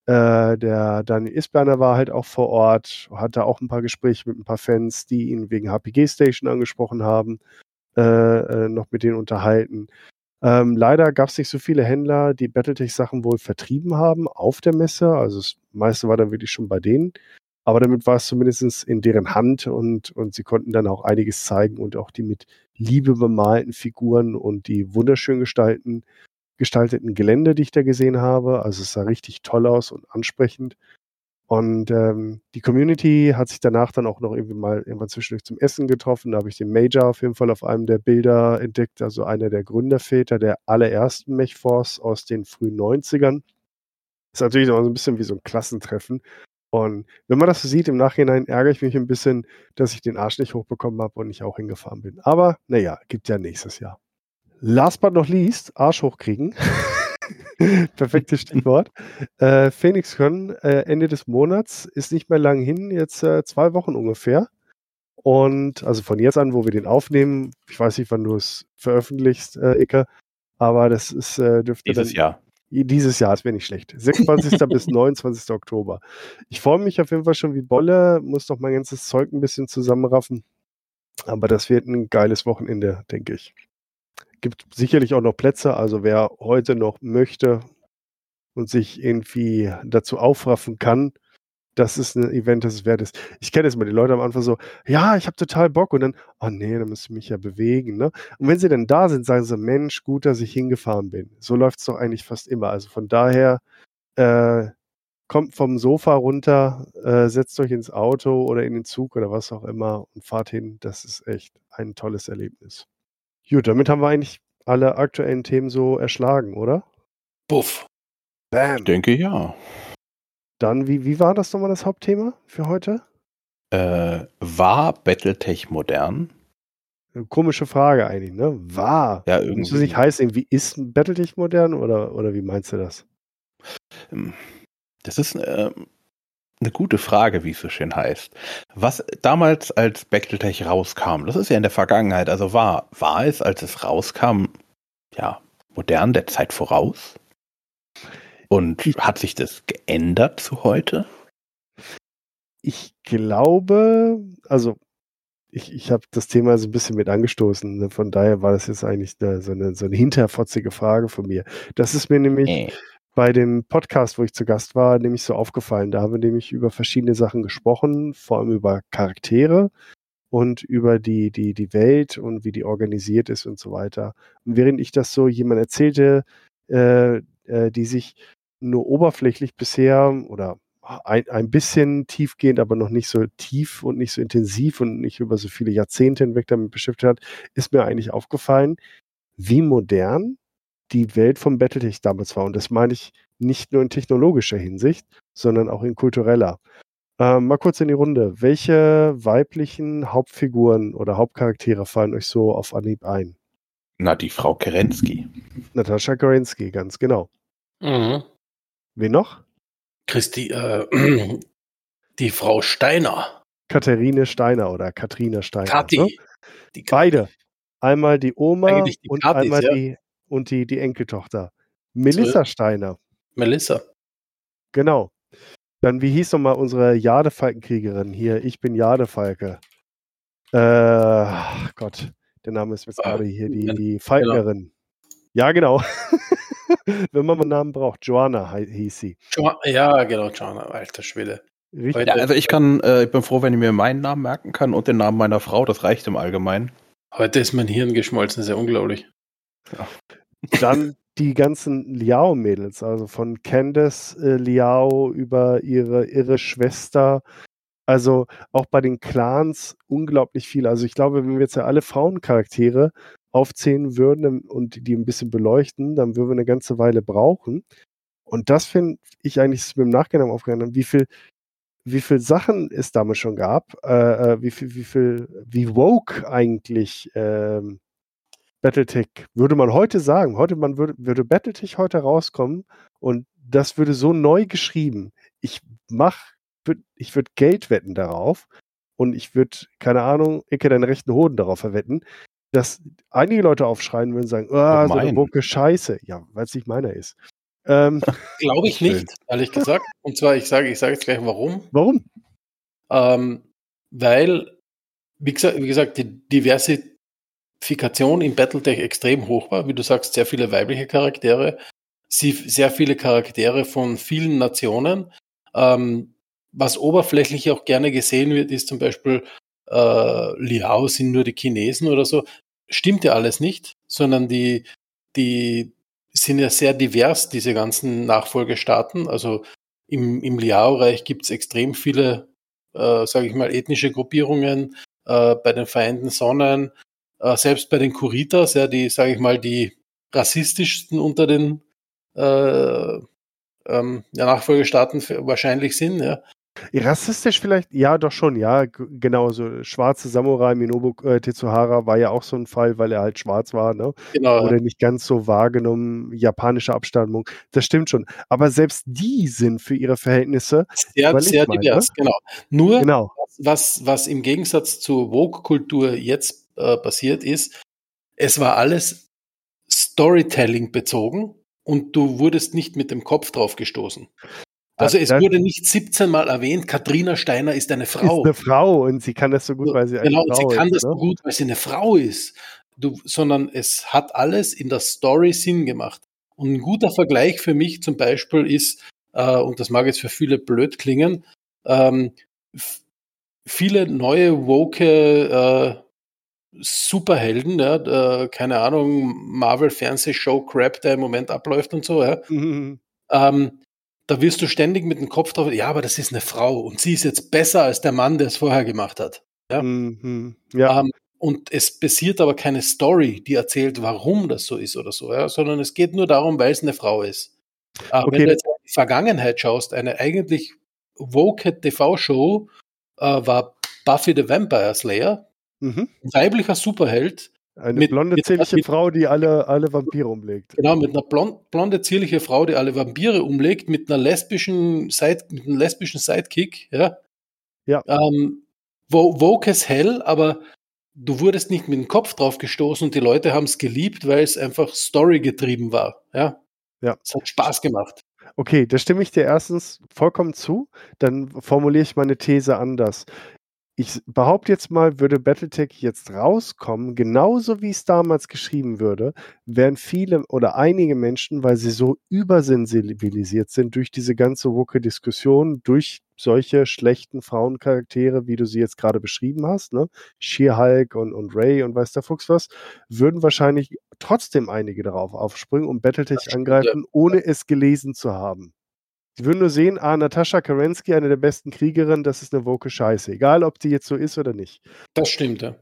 Äh, der Daniel Isberner war halt auch vor Ort, hatte auch ein paar Gespräche mit ein paar Fans, die ihn wegen HPG Station angesprochen haben, äh, äh, noch mit denen unterhalten. Ähm, leider gab es nicht so viele Händler, die Battletech-Sachen wohl vertrieben haben auf der Messe. Also das meiste war dann wirklich schon bei denen. Aber damit war es zumindest in deren Hand und, und sie konnten dann auch einiges zeigen und auch die mit Liebe bemalten Figuren und die wunderschön gestalten, gestalteten Gelände, die ich da gesehen habe. Also es sah richtig toll aus und ansprechend. Und ähm, die Community hat sich danach dann auch noch irgendwie mal irgendwann zwischendurch zum Essen getroffen. Da habe ich den Major auf jeden Fall auf einem der Bilder entdeckt, also einer der Gründerväter der allerersten Mechforce aus den frühen 90ern. Ist natürlich auch so ein bisschen wie so ein Klassentreffen. Und wenn man das so sieht, im Nachhinein ärgere ich mich ein bisschen, dass ich den Arsch nicht hochbekommen habe und nicht auch hingefahren bin. Aber naja, gibt ja nächstes Jahr. Last but not least, Arsch hochkriegen. Perfektes Stichwort. Äh, Phoenix können äh, Ende des Monats ist nicht mehr lang hin, jetzt äh, zwei Wochen ungefähr. Und also von jetzt an, wo wir den aufnehmen, ich weiß nicht, wann du es veröffentlichst, äh, Icke, aber das ist äh, dürfte Dieses dann, Jahr. dieses Jahr, das wäre nicht schlecht. 26. bis 29. Oktober. Ich freue mich auf jeden Fall schon wie Bolle, muss doch mein ganzes Zeug ein bisschen zusammenraffen. Aber das wird ein geiles Wochenende, denke ich. Gibt sicherlich auch noch Plätze, also wer heute noch möchte und sich irgendwie dazu aufraffen kann, das ist ein Event, das es wert ist. Ich kenne es mal, die Leute am Anfang so, ja, ich habe total Bock und dann, oh nee, dann müsste ich mich ja bewegen. Ne? Und wenn sie dann da sind, sagen sie, Mensch, gut, dass ich hingefahren bin. So läuft es doch eigentlich fast immer. Also von daher, äh, kommt vom Sofa runter, äh, setzt euch ins Auto oder in den Zug oder was auch immer und fahrt hin. Das ist echt ein tolles Erlebnis. Gut, damit haben wir eigentlich alle aktuellen Themen so erschlagen, oder? Buff. Bam. Ich denke ja. Dann, wie, wie war das nochmal das Hauptthema für heute? Äh, war Battletech modern? Eine komische Frage eigentlich, ne? War. Ja, Muss irgendwie. es nicht heißen, irgendwie ist Battletech modern oder, oder wie meinst du das? Ähm, Das ist äh, eine gute Frage, wie es so schön heißt. Was damals als Battletech rauskam, das ist ja in der Vergangenheit, also war, war es, als es rauskam, ja, modern, der Zeit voraus? Und hat sich das geändert zu heute? Ich glaube, also ich, ich habe das Thema so ein bisschen mit angestoßen. Ne? Von daher war das jetzt eigentlich eine, so, eine, so eine hinterfotzige Frage von mir. Das ist mir nämlich. Bei dem Podcast, wo ich zu Gast war, nämlich so aufgefallen. Da haben wir nämlich über verschiedene Sachen gesprochen, vor allem über Charaktere und über die, die, die Welt und wie die organisiert ist und so weiter. Und während ich das so jemand erzählte, äh, äh, die sich nur oberflächlich bisher oder ein, ein bisschen tiefgehend, aber noch nicht so tief und nicht so intensiv und nicht über so viele Jahrzehnte hinweg damit beschäftigt hat, ist mir eigentlich aufgefallen, wie modern die Welt vom Battletech damals war. Und das meine ich nicht nur in technologischer Hinsicht, sondern auch in kultureller. Ähm, mal kurz in die Runde. Welche weiblichen Hauptfiguren oder Hauptcharaktere fallen euch so auf Anhieb ein? Na, die Frau Kerensky. Natascha Kerensky, ganz genau. Mhm. Wen noch? Christi, äh, die Frau Steiner. Katharine Steiner oder Katrine Steiner. Kathi. Ne? Die Kathi. Beide. Einmal die Oma die und Kathis, einmal ja. die und die, die Enkeltochter. Melissa Steiner, Melissa. genau. Dann, wie hieß nochmal unsere Jadefalkenkriegerin hier? Ich bin Jadefalke. Äh, ach Gott, der Name ist jetzt Ah, gerade hier, die, ja, die Falknerin. Ja, genau. Wenn man mal einen Namen braucht. Joanna hieß sie. Jo ja, genau, Jana, alter Schwede. Richtig. Ja, also ich kann, äh, ich bin froh, wenn ich mir meinen Namen merken kann und den Namen meiner Frau, das reicht im Allgemeinen. Heute ist mein Hirn geschmolzen, ist ja unglaublich. Dann die ganzen Liao-Mädels, also von Candace äh, Liao über ihre ihre Schwester. Also auch bei den Clans unglaublich viel. Also ich glaube, wenn wir jetzt ja alle Frauencharaktere aufzählen würden und die ein bisschen beleuchten, dann würden wir eine ganze Weile brauchen. Und das finde ich eigentlich mir im Nachhinein aufgegangen, wie viel, wie viel Sachen es damals schon gab, äh, äh, wie viel, wie viel, wie woke eigentlich ähm, Battletech, würde man heute sagen, heute man würde, würde Battletech heute rauskommen und das würde so neu geschrieben. Ich mach, würd, ich würde Geld wetten darauf und ich würde, keine Ahnung, Ecke deinen rechten Hoden darauf verwetten, dass einige Leute aufschreien würden und sagen, ah, so eine woke Scheiße. Ja, weil es nicht meiner ist. Ähm, Glaube ich Schön. nicht, ehrlich gesagt. Und zwar, ich sage ich sage jetzt gleich warum. warum? Ähm, weil, wie gesagt, wie gesagt, die Diversifikation im Battletech extrem hoch war. Wie du sagst, sehr viele weibliche Charaktere, sehr viele Charaktere von vielen Nationen. Ähm, was oberflächlich auch gerne gesehen wird, ist zum Beispiel, äh, Liao sind nur die Chinesen oder so. Stimmt ja alles nicht, sondern die, die sind ja sehr divers, diese ganzen Nachfolgestaaten. Also im, im Liao-Reich gibt es extrem viele äh, sage ich mal, ethnische Gruppierungen äh, bei den Vereinten Sonnen, äh, selbst bei den Kuritas, ja, die, sage ich mal, die rassistischsten unter den äh, ähm, ja, Nachfolgestaaten wahrscheinlich sind. Ja. Rassistisch vielleicht? Ja, doch schon, ja. Genau, so schwarze Samurai Minobu äh, Tetsuhara war ja auch so ein Fall, weil er halt schwarz war, ne? Genau. Oder nicht ganz so wahrgenommen, japanische Abstammung. Das stimmt schon. Aber selbst die sind für ihre Verhältnisse, sehr, sehr divers, genau. Nur genau. was, was im Gegensatz zur Vogue-Kultur jetzt äh, passiert ist, es war alles Storytelling bezogen und du wurdest nicht mit dem Kopf drauf gestoßen. Also es wurde nicht 17 Mal erwähnt, Katrina Steiner ist eine Ist Frau. eine Frau und sie kann das so gut, weil sie eine genau, Frau sie kann ist. das so Ne? gut, weil sie eine Frau ist. Du, sondern es hat alles in der Story Sinn gemacht. Und ein guter Vergleich für mich zum Beispiel ist, äh, und das mag jetzt für viele blöd klingen, ähm, viele neue woke äh, Superhelden, ja, äh, keine Ahnung, Marvel Fernsehshow Crap, der im Moment abläuft und so, ja, Mhm. ähm, da wirst du ständig mit dem Kopf drauf, ja, aber das ist eine Frau und sie ist jetzt besser als der Mann, der es vorher gemacht hat. Ja. Mhm. Ja, Ähm, und es passiert aber keine Story, die erzählt, warum das so ist oder so, ja, sondern es geht nur darum, weil es eine Frau ist. Äh, Okay. Wenn du jetzt in die Vergangenheit schaust, eine eigentlich woke TV-Show äh, war Buffy the Vampire Slayer, mhm. ein weiblicher Superheld, Eine Mit- blonde, mit- zierliche mit- Frau, die alle, alle Vampire umlegt. Genau, mit einer blond, blonde, zierliche Frau, die alle Vampire umlegt, mit einer lesbischen Side, mit einem lesbischen Sidekick, ja. Ja. Ähm, wo, woke as hell, aber du wurdest nicht mit dem Kopf drauf gestoßen und die Leute haben es geliebt, weil es einfach Story getrieben war, ja. Ja. Es hat Spaß gemacht. Okay, da stimme ich dir erstens vollkommen zu. Dann formuliere ich meine These anders. Ich behaupte jetzt mal, würde Battletech jetzt rauskommen, genauso wie es damals geschrieben würde, wären viele oder einige Menschen, weil sie so übersensibilisiert sind durch diese ganze woke Diskussion, durch solche schlechten Frauencharaktere, wie du sie jetzt gerade beschrieben hast, ne? She-Hulk und, und Ray und weiß der Fuchs was, würden wahrscheinlich trotzdem einige darauf aufspringen und Battletech angreifen, ohne es gelesen zu haben. Sie würden nur sehen, ah, Natascha Kerensky, eine der besten Kriegerinnen, das ist eine woke Scheiße. Egal, ob die jetzt so ist oder nicht. Das stimmt, ja.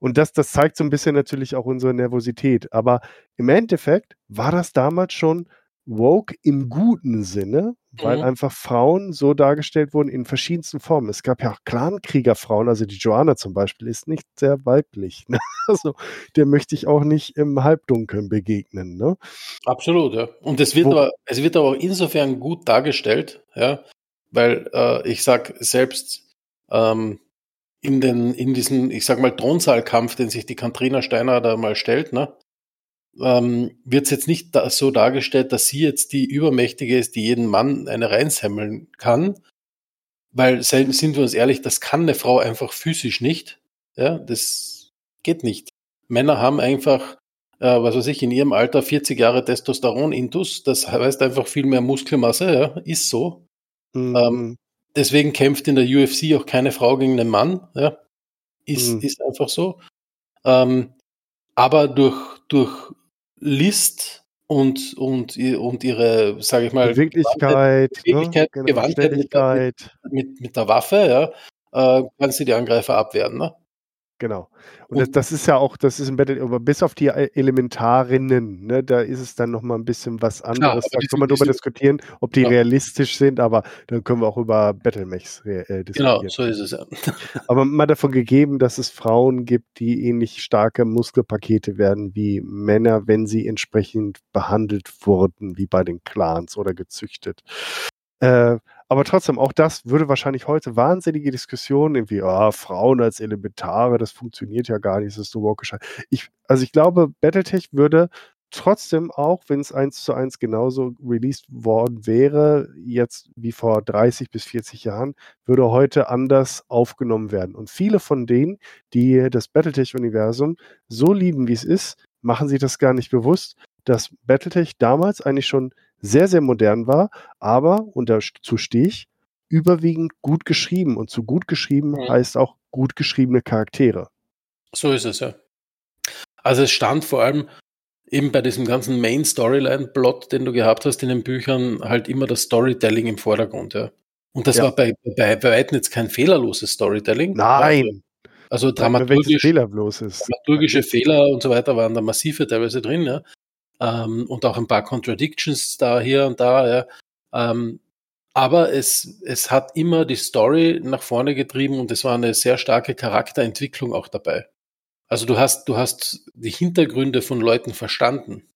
Und das, das zeigt so ein bisschen natürlich auch unsere Nervosität. Aber im Endeffekt war das damals schon woke im guten Sinne, weil Mhm. einfach Frauen so dargestellt wurden in verschiedensten Formen. Es gab ja auch Clankriegerfrauen, also die Joanna zum Beispiel ist nicht sehr weiblich. Ne? Also der möchte ich auch nicht im Halbdunkeln begegnen. Ne? Absolut, ja. Und es wird, Wo- aber, es wird aber auch insofern gut dargestellt, ja, weil äh, ich sag selbst ähm, in den, in diesen, ich sag mal, Thronsaalkampf, den sich die Katrina Steiner da mal stellt, ne, ähm, wird es jetzt nicht da, so dargestellt, dass sie jetzt die Übermächtige ist, die jeden Mann eine reinsemmeln kann, weil sind wir uns ehrlich, das kann eine Frau einfach physisch nicht, ja, das geht nicht. Männer haben einfach äh, was weiß ich, in ihrem Alter 40 Jahre Testosteron-Intus, das heißt einfach viel mehr Muskelmasse, ja, ist so. Mhm. Ähm, Deswegen kämpft in der UFC auch keine Frau gegen einen Mann, ja, ist, Mhm. ist einfach so. Ähm, aber durch, durch List und, und, und ihre, sage ich mal, Beweglichkeit, Beweglichkeit, ne? genau, Gewandtheit mit mit, mit der Waffe, ja, äh, kannst du die Angreifer abwehren. Ne? Genau. Und, Und- das, das ist ja auch, das ist im Battle, aber bis auf die E- Elementarinnen, ne, da ist es dann nochmal ein bisschen was anderes. aber da kann man drüber diskutieren, ob die Ja. realistisch sind, aber dann können wir auch über Battlemechs äh, diskutieren. Genau, so ist es ja. Aber mal davon gegeben, dass es Frauen gibt, die ähnlich starke Muskelpakete werden wie Männer, wenn sie entsprechend behandelt wurden, wie bei den Clans oder gezüchtet. Äh, aber trotzdem, auch das würde wahrscheinlich heute wahnsinnige Diskussionen, irgendwie, ah, Frauen als Elementare, das funktioniert ja gar nicht, das ist nur Walkischheit. Ich, also ich glaube, Battletech würde trotzdem auch, wenn es eins zu eins genauso released worden wäre, jetzt wie vor 30 bis 40 Jahren, würde heute anders aufgenommen werden. Und viele von denen, die das Battletech-Universum so lieben, wie es ist, machen sich das gar nicht bewusst, dass Battletech damals eigentlich schon sehr, sehr modern war, aber, und dazu stehe ich, überwiegend gut geschrieben. Und zu gut geschrieben Mhm. heißt auch gut geschriebene Charaktere. So ist es, ja. Also es stand vor allem eben bei diesem ganzen Main-Storyline-Plot, den du gehabt hast in den Büchern, halt immer das Storytelling im Vordergrund, ja. Und das Ja. war bei, bei, bei weitem jetzt kein fehlerloses Storytelling. Nein! Also dramaturgisch, Fehler bloß ist. dramaturgische Fehler und so weiter waren da massive teilweise drin, ja. Ähm, und auch ein paar Contradictions da hier und da, ja. Ähm, aber es, es hat immer die Story nach vorne getrieben und es war eine sehr starke Charakterentwicklung auch dabei. Also du hast, du hast die Hintergründe von Leuten verstanden.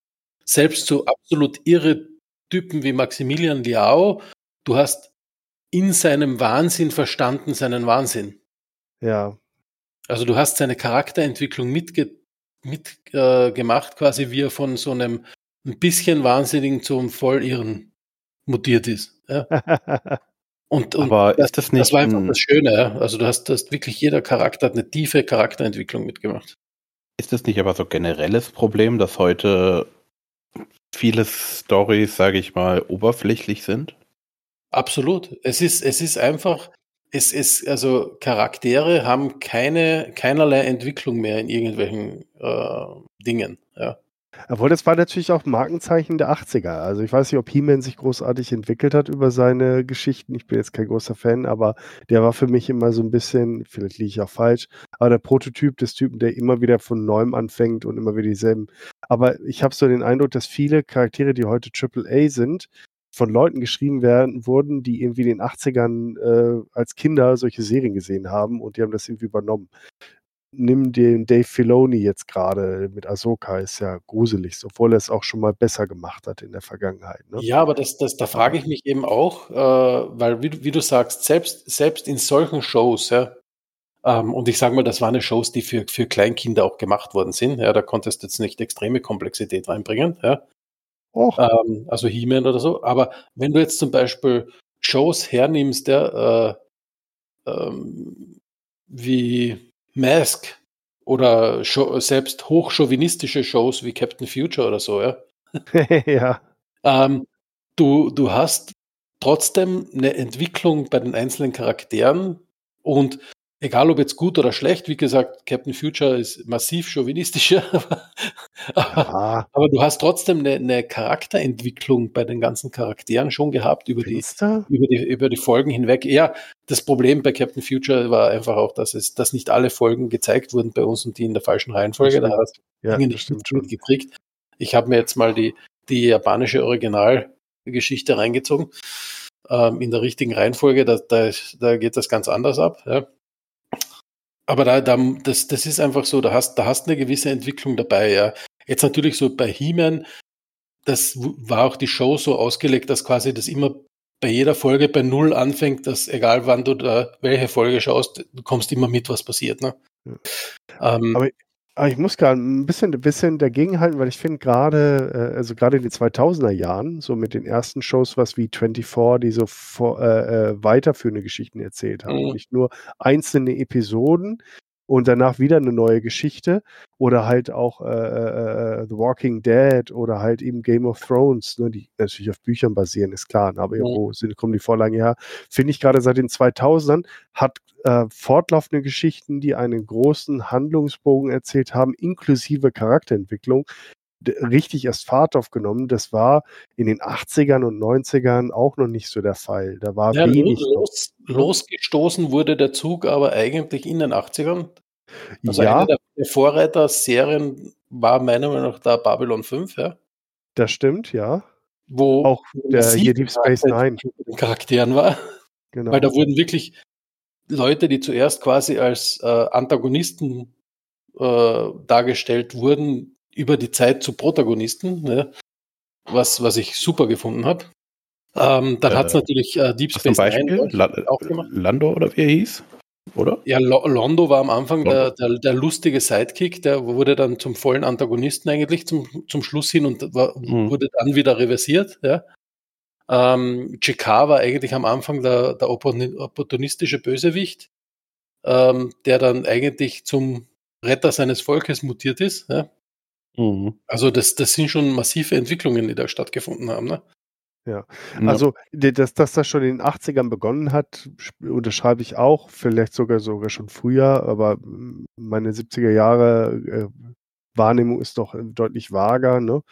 Selbst so absolut irre Typen wie Maximilian Liao, du hast in seinem Wahnsinn verstanden, seinen Wahnsinn. Ja. Also du hast seine Charakterentwicklung mitge mitgemacht, äh, quasi wie er von so einem ein bisschen Wahnsinnigen zum Vollirren mutiert ist. Ja? Und, und Aber das, ist das nicht das war einfach ein- das Schöne. Ja? Also du hast, hast wirklich jeder Charakter hat eine tiefe Charakterentwicklung mitgemacht. Ist das nicht aber so generelles Problem, dass heute viele Stories, sage ich mal, oberflächlich sind? Absolut. Es ist, es ist einfach, es ist, also Charaktere haben keine, keinerlei Entwicklung mehr in irgendwelchen äh, Dingen. Ja. Obwohl, das war natürlich auch Markenzeichen der 80er. Also ich weiß nicht, ob He-Man sich großartig entwickelt hat über seine Geschichten. Ich bin jetzt kein großer Fan, aber der war für mich immer so ein bisschen, vielleicht liege ich auch falsch, aber der Prototyp des Typen, der immer wieder von neuem anfängt und immer wieder dieselben. Aber ich habe so den Eindruck, dass viele Charaktere, die heute AAA sind, von Leuten geschrieben werden, wurden, die irgendwie in den 80ern äh, als Kinder solche Serien gesehen haben und die haben das irgendwie übernommen. nimm den Dave Filoni jetzt gerade mit Ahsoka, ist ja gruselig, obwohl er es auch schon mal besser gemacht hat in der Vergangenheit. Ne? Ja, aber das, das, da frage ich mich eben auch, äh, weil wie, wie, du sagst, selbst, selbst in solchen Shows, ja, ähm, und ich sage mal, das waren Shows, die für, für Kleinkinder auch gemacht worden sind. Ja, da konntest du jetzt nicht extreme Komplexität reinbringen. Ja. Ähm, also He-Man oder so. Aber wenn du jetzt zum Beispiel Shows hernimmst, ja, äh, ähm, wie Mask oder Show, selbst hochchauvinistische Shows wie Captain Future oder so, ja. ja. Ähm, du, du hast trotzdem eine Entwicklung bei den einzelnen Charakteren und egal ob jetzt gut oder schlecht, wie gesagt, Captain Future ist massiv chauvinistischer, aber, aber du hast trotzdem eine, eine, Charakterentwicklung bei den ganzen Charakteren schon gehabt über die, über die, über die Folgen hinweg. Ja, das Problem bei Captain Future war einfach auch, dass es, dass nicht alle Folgen gezeigt wurden bei uns und die in der falschen Reihenfolge. Da hast du ja, Dinge nicht mitgekriegt. Ich habe mir jetzt mal die, die japanische Originalgeschichte reingezogen. Ähm, in der richtigen Reihenfolge, da, da, da geht das ganz anders ab. Ja aber da, da, das, das ist einfach so, da hast, da hast eine gewisse Entwicklung dabei, ja. Jetzt natürlich so bei He-Man, das war auch die Show so ausgelegt, dass quasi das immer bei jeder Folge bei Null anfängt, dass egal wann du da welche Folge schaust, du kommst immer mit, was passiert. Ne? Ja. Ähm, aber, aber, ich muss gerade ein bisschen, ein bisschen dagegenhalten, weil ich finde gerade, äh, also gerade in den 2000er Jahren, so mit den ersten Shows, was wie 24, die so vor, äh, äh, weiterführende Geschichten erzählt haben, mhm. nicht nur einzelne Episoden, und danach wieder eine neue Geschichte oder halt auch äh, äh, äh, The Walking Dead oder halt eben Game of Thrones, ne, die natürlich auf Büchern basieren, ist klar, ne, aber irgendwo sind, kommen die Vorlagen her. Finde ich gerade seit den 2000ern hat äh, fortlaufende Geschichten, die einen großen Handlungsbogen erzählt haben, inklusive Charakterentwicklung, richtig erst Fahrt aufgenommen. Das war in den 80ern und 90ern auch noch nicht so der Fall. Da war ja, wenig. Los, losgestoßen wurde der Zug aber eigentlich in den 80ern. Also ja. eine der Vorreiter-Serien war meiner Meinung nach da Babylon 5, ja. Das stimmt, ja. Wo auch der hier Deep Space Nine Charakteren war. Genau. Weil da wurden wirklich Leute, die zuerst quasi als äh, Antagonisten äh, dargestellt wurden, über die Zeit zu Protagonisten, ne? was, was ich super gefunden habe. Ähm, dann äh, hat es natürlich äh, Deep Space Nine auch gemacht. Lando oder wie er hieß? Oder? Ja, L Londo war am Anfang der, der, der, lustige Sidekick, der wurde dann zum vollen Antagonisten eigentlich zum, zum Schluss hin und war, mhm. wurde dann wieder reversiert. Ja. Ähm, JK war eigentlich am Anfang der, der opportunistische Bösewicht, ähm, der dann eigentlich zum Retter seines Volkes mutiert ist. Ja. Mhm. Also das, das sind schon massive Entwicklungen, die da stattgefunden haben. Ne? Ja, also dass, dass das schon in den 80ern begonnen hat, unterschreibe ich auch, vielleicht sogar sogar schon früher, aber meine 70er Jahre äh, Wahrnehmung ist doch äh, deutlich vager. Ne?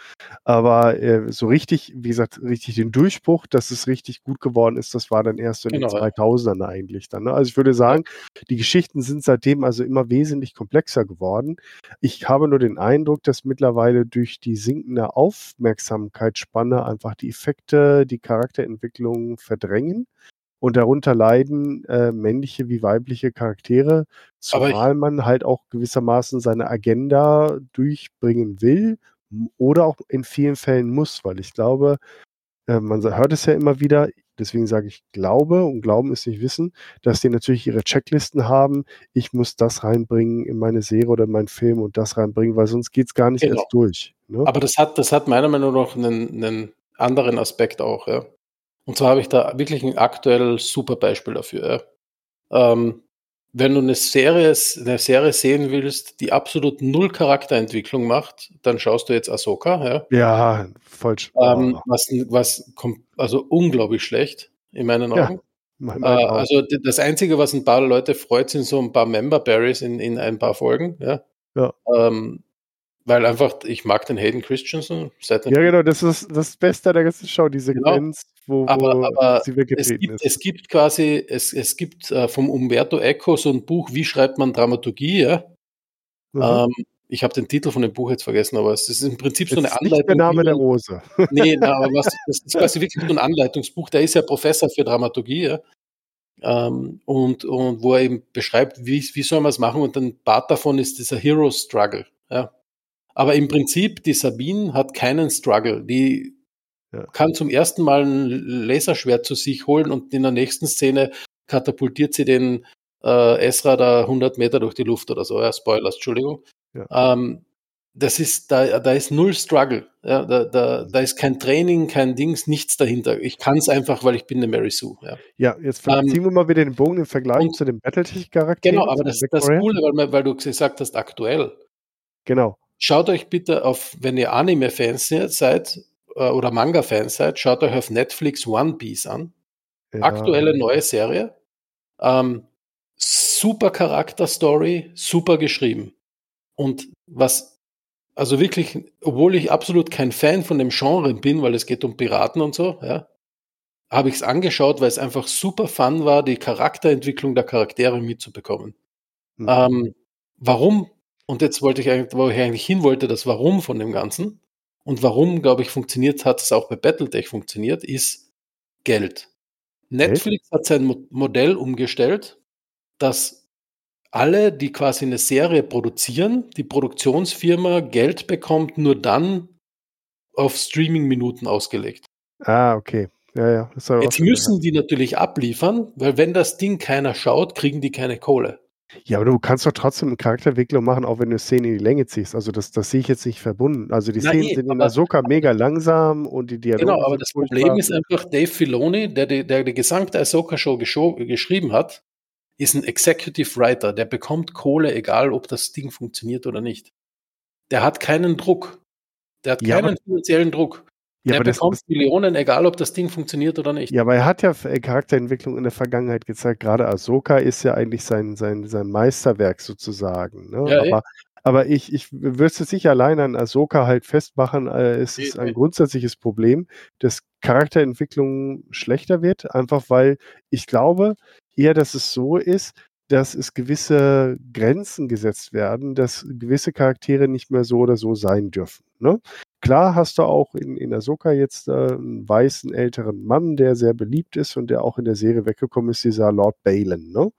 Aber äh, so richtig, wie gesagt, richtig den Durchbruch, dass es richtig gut geworden ist, das war dann erst in genau. den 2000ern eigentlich dann. Ne? Also ich würde sagen, die Geschichten sind seitdem also immer wesentlich komplexer geworden. Ich habe nur den Eindruck, dass mittlerweile durch die sinkende Aufmerksamkeitsspanne einfach die Effekte, die Charakterentwicklung verdrängen und darunter leiden äh, männliche wie weibliche Charaktere, zumal man halt auch gewissermaßen seine Agenda durchbringen will oder auch in vielen Fällen muss, weil ich glaube, äh, man hört es ja immer wieder, deswegen sage ich glaube und Glauben ist nicht Wissen, dass die natürlich ihre Checklisten haben, ich muss das reinbringen in meine Serie oder in meinen Film und das reinbringen, weil sonst geht es gar nicht genau. erst durch. Ne? Aber das hat, das hat meiner Meinung nach einen, einen anderen Aspekt auch, ja. Und zwar habe ich da wirklich ein aktuell super Beispiel dafür. Ähm, wenn du eine Serie, eine Serie sehen willst, die absolut null Charakterentwicklung macht, dann schaust du jetzt Ahsoka. Ja, ja falsch. Ähm, was, was kommt, also unglaublich schlecht in meinen Augen. Ja, äh, also das Einzige, was ein paar Leute freut, sind so ein paar Member Berries in, in ein paar Folgen. Ja. ja. Ähm, weil einfach, ich mag den Hayden Christensen. ja, genau, das ist das Beste der ganzen Show, die. Sequenz, genau. wo, wo aber, aber sie weggetreten es gibt, ist. Es gibt quasi, es, es gibt äh, vom Umberto Eco so ein Buch, wie schreibt man Dramaturgie, ja? Mhm. Ähm, ich habe den Titel von dem Buch jetzt vergessen, aber es ist im Prinzip so eine Anleitung. Nicht der Name der Rose. Nee, na, aber was, das ist quasi wirklich so ein Anleitungsbuch. Der ist ja Professor für Dramaturgie. Ja? Ähm, und, und wo er eben beschreibt, wie, wie soll man es machen und ein Part davon ist dieser Hero Struggle. Ja. Aber im Prinzip, die Sabine hat keinen Struggle. Die ja. kann zum ersten Mal ein Laserschwert zu sich holen und in der nächsten Szene katapultiert sie den äh, Esra da 100 Meter durch die Luft oder so. Ja, Spoilers, Entschuldigung. Ja. Ähm, das ist, da, da ist null Struggle. Ja, da, da, da ist kein Training, kein Dings, nichts dahinter. Ich kann es einfach, weil ich bin eine Mary Sue. Ja, ja jetzt ähm, ziehen wir mal wieder den Bogen im Vergleich zu dem Battletech-Charakter. Genau, aber das, das Coole, weil, weil du gesagt hast, aktuell. Genau. Schaut euch bitte auf, wenn ihr Anime-Fans seid äh, oder Manga-Fans seid, schaut euch auf Netflix One Piece an. Ja. Aktuelle neue Serie. Ähm, super Charakterstory, super geschrieben. Und was, also wirklich, obwohl ich absolut kein Fan von dem Genre bin, weil es geht um Piraten und so, ja, habe ich es angeschaut, weil es einfach super fun war, die Charakterentwicklung der Charaktere mitzubekommen. Mhm. Ähm, warum? Und jetzt wollte ich eigentlich, wo ich eigentlich hin wollte, das Warum von dem Ganzen und warum, glaube ich, funktioniert hat es auch bei Battletech funktioniert, ist Geld. Netflix hat sein Mo Modell umgestellt, dass alle, die quasi eine Serie produzieren, die Produktionsfirma Geld bekommt, nur dann auf Streaming-Minuten ausgelegt. Ah, okay. Ja, ja. Jetzt müssen die natürlich abliefern, weil wenn das Ding keiner schaut, kriegen die keine Kohle. Ja, aber du kannst doch trotzdem eine Charakterentwicklung machen, auch wenn du Szenen in die Länge ziehst. Also das, das sehe ich jetzt nicht verbunden. Also die Szenen sind in Ahsoka mega langsam und die Dialoge Genau, aber das Problem ist einfach, Dave Filoni, der die, der die gesamte Ahsoka-Show geschrieben hat, ist ein Executive Writer. Der bekommt Kohle, egal ob das Ding funktioniert oder nicht. Der hat keinen Druck. Der hat ja, keinen finanziellen Druck. Ja, der bekommt das, Millionen, egal ob das Ding funktioniert oder nicht. Ja, aber er hat ja Charakterentwicklung in der Vergangenheit gezeigt. Gerade Ahsoka ist ja eigentlich sein, sein, sein Meisterwerk sozusagen. Ne? Ja, aber, aber ich, ich würde es nicht allein an Ahsoka halt festmachen. Äh, es ist ein grundsätzliches Problem, dass Charakterentwicklung schlechter wird, einfach weil ich glaube eher, dass es so ist, dass es gewisse Grenzen gesetzt werden, dass gewisse Charaktere nicht mehr so oder so sein dürfen. Ne? Klar hast du auch in, in Ahsoka jetzt äh, einen weißen älteren Mann, der sehr beliebt ist und der auch in der Serie weggekommen ist, dieser Lord Balin. Ne?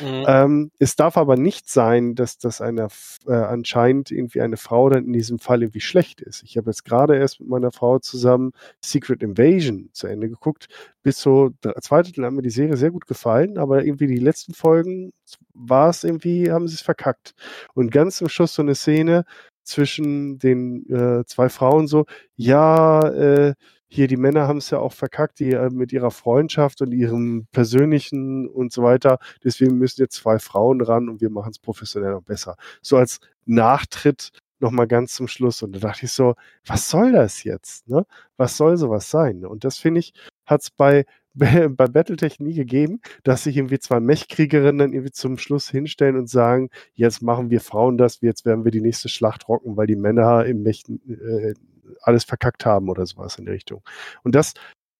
Mhm. Ähm, es darf aber nicht sein, dass das eine äh, anscheinend irgendwie eine Frau dann in diesem Fall irgendwie schlecht ist. Ich habe jetzt gerade erst mit meiner Frau zusammen Secret Invasion zu Ende geguckt. Bis so zwei Drittel haben mir die Serie sehr gut gefallen, aber irgendwie die letzten Folgen war es irgendwie, haben sie es verkackt. Und ganz zum Schluss so eine Szene, zwischen den äh, zwei Frauen so, ja, äh, hier die Männer haben es ja auch verkackt, die äh, mit ihrer Freundschaft und ihrem persönlichen und so weiter. Deswegen müssen jetzt zwei Frauen ran und wir machen es professionell und besser. So als Nachtritt nochmal ganz zum Schluss. Und da dachte ich so, was soll das jetzt? Ne? Was soll sowas sein? Und das finde ich, hat es bei bei Battletech nie gegeben, dass sich irgendwie zwei Mechkriegerinnen dann irgendwie zum Schluss hinstellen und sagen, jetzt machen wir Frauen das, jetzt werden wir die nächste Schlacht rocken, weil die Männer im Mech äh, alles verkackt haben oder sowas in die Richtung. Und das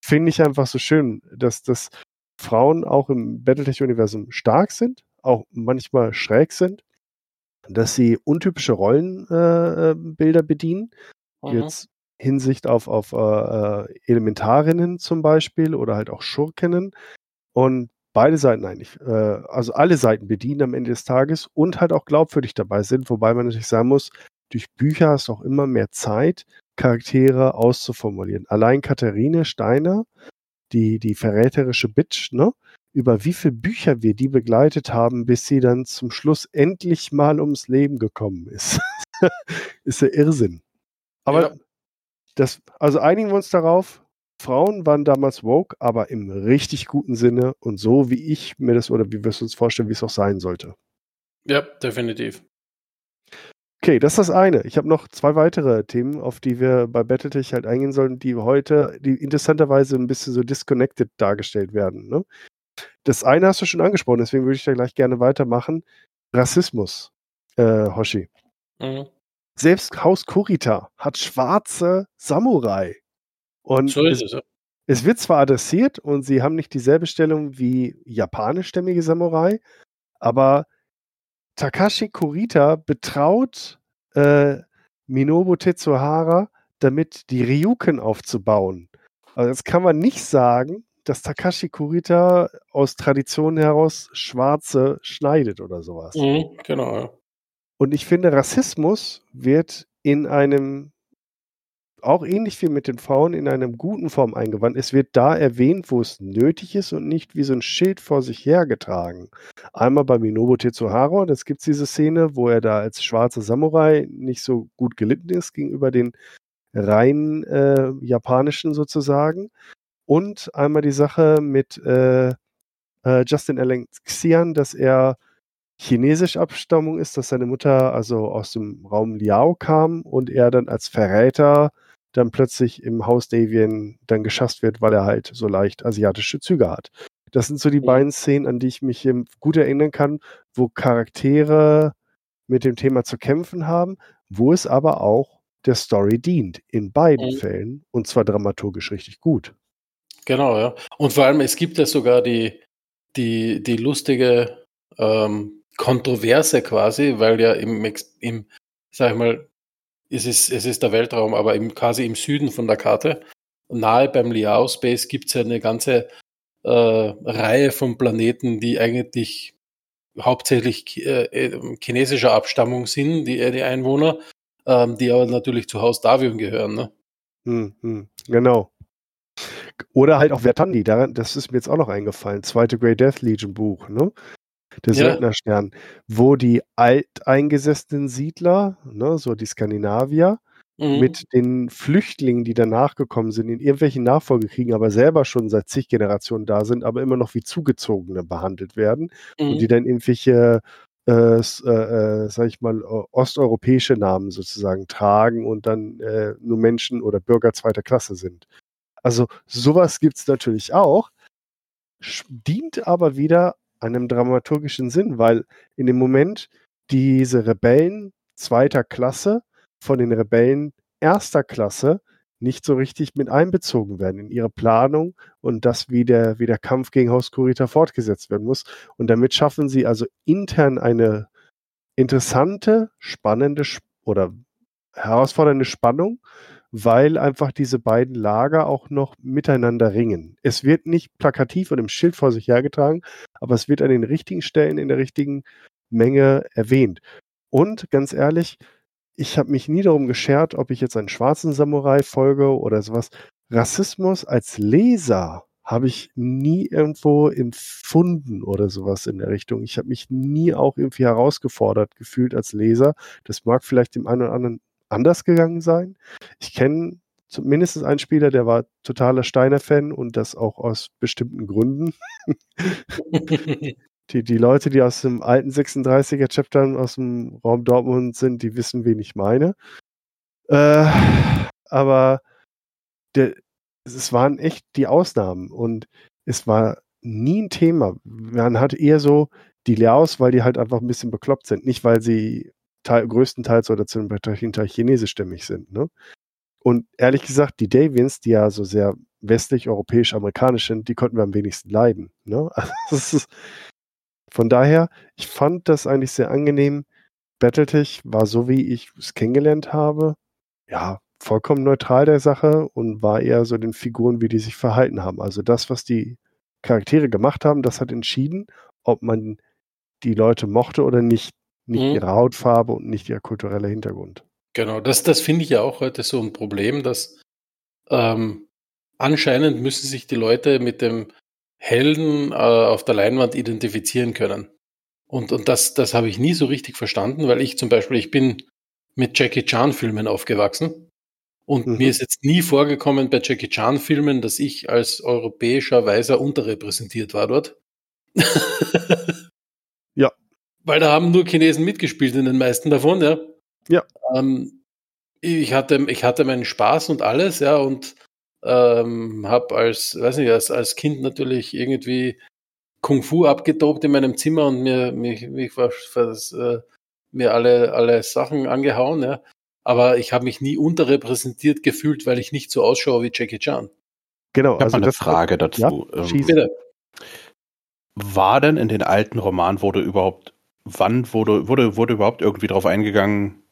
finde ich einfach so schön, dass, dass Frauen auch im Battletech-Universum stark sind, auch manchmal schräg sind, dass sie untypische Rollenbilder äh, bedienen. Mhm. Jetzt Hinsicht auf, auf äh, äh, Elementarinnen zum Beispiel oder halt auch Schurkinnen. Und beide Seiten eigentlich, äh, also alle Seiten bedienen am Ende des Tages und halt auch glaubwürdig dabei sind, wobei man natürlich sagen muss, durch Bücher hast du auch immer mehr Zeit, Charaktere auszuformulieren. Allein Katharine Steiner, die, die verräterische Bitch, ne? über wie viele Bücher wir die begleitet haben, bis sie dann zum Schluss endlich mal ums Leben gekommen ist. ist ja Irrsinn. Aber ja. Das, also einigen wir uns darauf, Frauen waren damals woke, aber im richtig guten Sinne und so, wie ich mir das oder wie wir es uns vorstellen, wie es auch sein sollte. Ja, definitiv. Okay, das ist das eine. Ich habe noch zwei weitere Themen, auf die wir bei Battletech halt eingehen sollen, die heute, die interessanterweise ein bisschen so disconnected dargestellt werden. Ne? Das eine hast du schon angesprochen, deswegen würde ich da gleich gerne weitermachen. Rassismus, äh, Hoshi. Mhm. Selbst Haus Kurita hat schwarze Samurai. Und so ist es, ja. es wird zwar adressiert und sie haben nicht dieselbe Stellung wie japanischstämmige Samurai, aber Takashi Kurita betraut äh, Minobu Tetsuhara damit, die Ryuken aufzubauen. Also jetzt kann man nicht sagen, dass Takashi Kurita aus Tradition heraus Schwarze schneidet oder sowas. Mhm, genau, ja. Und ich finde, Rassismus wird in einem, auch ähnlich wie mit den Frauen, in einem guten Form eingewandt. Es wird da erwähnt, wo es nötig ist und nicht wie so ein Schild vor sich hergetragen. Einmal bei Minobu Tetsuharo, das gibt es diese Szene, wo er da als schwarzer Samurai nicht so gut gelitten ist gegenüber den rein äh, japanischen sozusagen. Und einmal die Sache mit äh, äh, Justin Alexian, dass er chinesisch Abstammung ist, dass seine Mutter also aus dem Raum Liao kam und er dann als Verräter dann plötzlich im Haus Davian dann geschasst wird, weil er halt so leicht asiatische Züge hat. Das sind so die beiden Szenen, an die ich mich gut erinnern kann, wo Charaktere mit dem Thema zu kämpfen haben, wo es aber auch der Story dient. In beiden Mhm. Fällen. Und zwar dramaturgisch richtig gut. Genau, ja. Und vor allem, es gibt ja sogar die, die, die lustige ähm, Kontroverse quasi, weil ja im, im, sag ich mal, es ist, es ist der Weltraum, aber im, quasi im Süden von der Karte, nahe beim Liao Space gibt es ja eine ganze äh, Reihe von Planeten, die eigentlich hauptsächlich äh, äh, chinesischer Abstammung sind, die, die Einwohner, ähm, die aber natürlich zu Haus Davion gehören. Ne? Hm, hm, genau. Oder halt auch Vertandi, das ist mir jetzt auch noch eingefallen. Zweite Grey Death Legion Buch, ne? Der Ja. Söldnerstern, wo die alteingesessenen Siedler, ne, so die Skandinavier, Mhm. mit den Flüchtlingen, die danach gekommen sind, in irgendwelchen Nachfolgekriegen, aber selber schon seit zig Generationen da sind, aber immer noch wie Zugezogene behandelt werden und die Mhm. dann irgendwelche, äh, äh, äh, sag ich mal, osteuropäische Namen sozusagen tragen und dann äh, nur Menschen oder Bürger zweiter Klasse sind. Also sowas gibt's natürlich auch, dient aber wieder einem dramaturgischen Sinn, weil in dem Moment diese Rebellen zweiter Klasse von den Rebellen erster Klasse nicht so richtig mit einbezogen werden in ihre Planung und das, wie der, wie der Kampf gegen Haus Kurita fortgesetzt werden muss. Und damit schaffen sie also intern eine interessante, spannende Sp- oder herausfordernde Spannung, weil einfach diese beiden Lager auch noch miteinander ringen. Es wird nicht plakativ und im Schild vor sich hergetragen, aber es wird an den richtigen Stellen in der richtigen Menge erwähnt. Und ganz ehrlich, ich habe mich nie darum geschert, ob ich jetzt einen schwarzen Samurai folge oder sowas. Rassismus als Leser habe ich nie irgendwo empfunden oder sowas in der Richtung. Ich habe mich nie auch irgendwie herausgefordert gefühlt als Leser. Das mag vielleicht dem einen oder anderen anders gegangen sein. Ich kenne zumindest einen Spieler, der war totaler Steiner-Fan und das auch aus bestimmten Gründen. Die, die Leute, die aus dem alten 36er Chapter aus dem Raum Dortmund sind, die wissen, wen ich meine. Äh, aber der, es waren echt die Ausnahmen und es war nie ein Thema. Man hatte eher so die Liaos, weil die halt einfach ein bisschen bekloppt sind, nicht weil sie teil, größtenteils oder zu einem Teil chinesischstämmig sind. Ne? Und ehrlich gesagt, die Davians, die ja so sehr westlich, europäisch, amerikanisch sind, die konnten wir am wenigsten leiden. Ne? Also ist, von daher, ich fand das eigentlich sehr angenehm. Battletech war so, wie ich es kennengelernt habe. Ja, vollkommen neutral der Sache und war eher so den Figuren, wie die sich verhalten haben. Also das, was die Charaktere gemacht haben, das hat entschieden, ob man die Leute mochte oder nicht. Nicht Mhm. ihre Hautfarbe und nicht ihr kultureller Hintergrund. Genau, das, das finde ich ja auch heute so ein Problem, dass ähm, anscheinend müssen sich die Leute mit dem Helden äh, auf der Leinwand identifizieren können. Und, und das, das habe ich nie so richtig verstanden, weil ich zum Beispiel, ich bin mit Jackie Chan-Filmen aufgewachsen. Und Mhm. mir ist jetzt nie vorgekommen bei Jackie Chan-Filmen, dass ich als europäischer Weiser unterrepräsentiert war dort. Ja. Weil da haben nur Chinesen mitgespielt in den meisten davon, ja. Ja. Ähm, ich hatte, ich hatte meinen Spaß und alles, ja, und ähm, habe als, weiß nicht, als, als Kind natürlich irgendwie Kung Fu abgetobt in meinem Zimmer und mir, mich, mich was, was, äh, mir alle, alle Sachen angehauen, ja. Aber ich habe mich nie unterrepräsentiert gefühlt, weil ich nicht so ausschaue wie Jackie Chan. Genau, Ich also eine das Frage dazu. Ja, Ähm, war denn in den alten Romanen wurde überhaupt, wann wurde, wurde, wurde überhaupt irgendwie darauf eingegangen,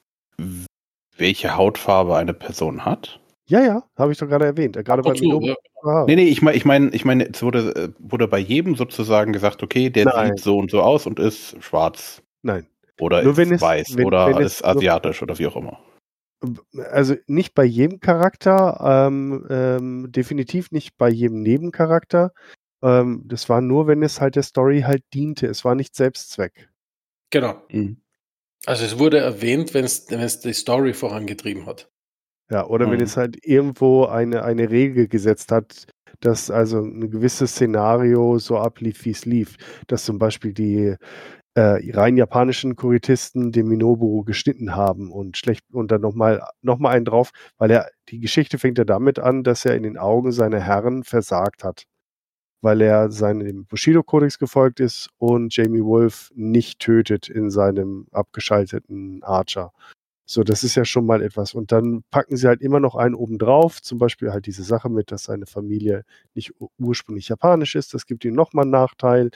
welche Hautfarbe eine Person hat? Ja, ja, habe ich doch gerade erwähnt. Äh, Gerade bei Minobu, ja. Haare. Nee, nee, ich meine, ich meine, ich meine, es wurde, äh, wurde bei jedem sozusagen gesagt, okay, der Nein. sieht so und so aus und ist schwarz Nein. oder Nur ist wenn es- weiß wenn- oder wenn ist nur- asiatisch oder wie auch immer. Also nicht bei jedem Charakter, ähm, ähm, definitiv nicht bei jedem Nebencharakter. Ähm, das war nur, wenn es halt der Story halt diente. Es war nicht Selbstzweck. Genau. Mhm. Also es wurde erwähnt, wenn es wenn es die Story vorangetrieben hat. Ja, oder wenn Mhm. es halt irgendwo eine, eine Regel gesetzt hat, dass also ein gewisses Szenario so ablief, wie es lief. Dass zum Beispiel die äh, rein japanischen Kuritisten den Minobu geschnitten haben und schlecht und dann nochmal noch mal einen drauf, weil er, die Geschichte fängt ja damit an, dass er in den Augen seiner Herren versagt hat. Weil er seinem Bushido-Kodex gefolgt ist und Jamie Wolf nicht tötet in seinem abgeschalteten Archer. So, das ist ja schon mal etwas. Und dann packen sie halt immer noch einen oben drauf. Zum Beispiel halt diese Sache mit, dass seine Familie nicht ur- ursprünglich japanisch ist. Das gibt ihm nochmal einen Nachteil.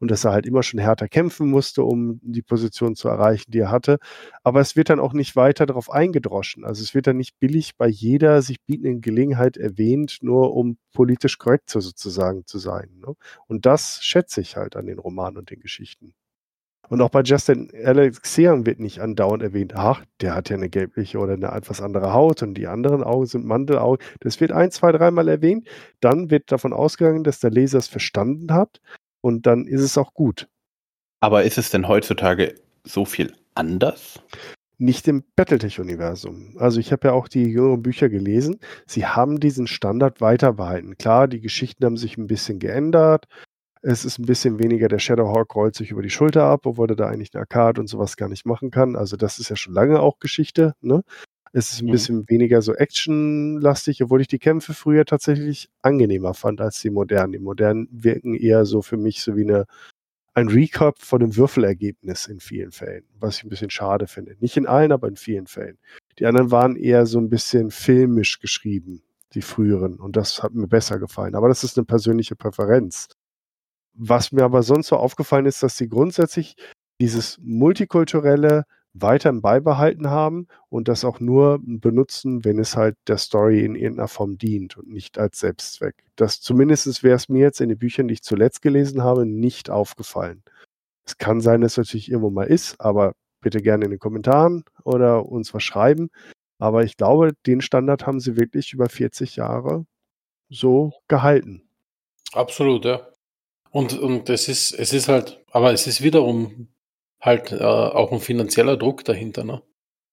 Und dass er halt immer schon härter kämpfen musste, um die Position zu erreichen, die er hatte. Aber es wird dann auch nicht weiter darauf eingedroschen. Also es wird dann nicht billig bei jeder sich bietenden Gelegenheit erwähnt, nur um politisch korrekt so sozusagen zu sein. Ne? Und das schätze ich halt an den Romanen und den Geschichten. Und auch bei Justin Alexian wird nicht andauernd erwähnt, ach, der hat ja eine gelbliche oder eine etwas andere Haut und die anderen Augen sind Mandelaugen. Das wird ein, zwei, dreimal erwähnt. Dann wird davon ausgegangen, dass der Leser es verstanden hat und dann ist es auch gut. Aber ist es denn heutzutage so viel anders? Nicht im Battletech-Universum. Also ich habe ja auch die jüngeren Bücher gelesen. Sie haben diesen Standard weiter behalten. Klar, die Geschichten haben sich ein bisschen geändert. Es ist ein bisschen weniger, der Shadowhawk rollt sich über die Schulter ab, obwohl er da eigentlich eine Arcade und sowas gar nicht machen kann. Also das ist ja schon lange auch Geschichte. Ne? Es ist ein Mhm. bisschen weniger so actionlastig, obwohl ich die Kämpfe früher tatsächlich angenehmer fand als die modernen. Die modernen wirken eher so für mich so wie eine, ein Recap von dem Würfelergebnis in vielen Fällen, was ich ein bisschen schade finde. Nicht in allen, aber in vielen Fällen. Die anderen waren eher so ein bisschen filmisch geschrieben, die früheren. Und das hat mir besser gefallen. Aber das ist eine persönliche Präferenz. Was mir aber sonst so aufgefallen ist, dass sie grundsätzlich dieses multikulturelle weiterhin beibehalten haben und das auch nur benutzen, wenn es halt der Story in irgendeiner Form dient und nicht als Selbstzweck. Das zumindest wäre es mir jetzt in den Büchern, die ich zuletzt gelesen habe, nicht aufgefallen. Es kann sein, dass es natürlich irgendwo mal ist, aber bitte gerne in den Kommentaren oder uns was schreiben. Aber ich glaube, den Standard haben sie wirklich über 40 Jahre so gehalten. Absolut, ja. Und, und es ist, es ist halt, aber es ist wiederum halt äh, auch ein finanzieller Druck dahinter, ne?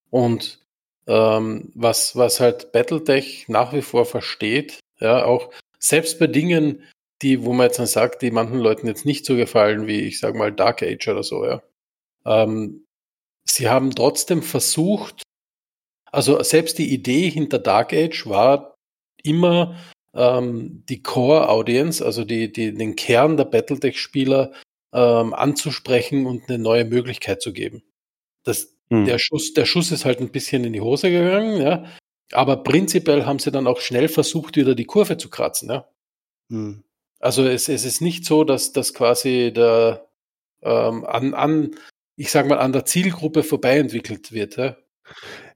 Und ähm, was, was halt Battletech nach wie vor versteht, ja, auch selbst bei Dingen, die, wo man jetzt dann sagt, die manchen Leuten jetzt nicht so gefallen, wie ich sag mal Dark Age oder so, ja. Ähm, sie haben trotzdem versucht, also selbst die Idee hinter Dark Age war immer ähm, die Core-Audience, also die, die, den Kern der Battletech-Spieler ähm, anzusprechen und eine neue Möglichkeit zu geben. Das, Hm. der, Schuss, der Schuss ist halt ein bisschen in die Hose gegangen, ja. Aber prinzipiell haben sie dann auch schnell versucht, wieder die Kurve zu kratzen, ja. Hm. Also es, es ist nicht so, dass das quasi der ähm, an, an, ich sag mal, an der Zielgruppe vorbei entwickelt wird. Ja?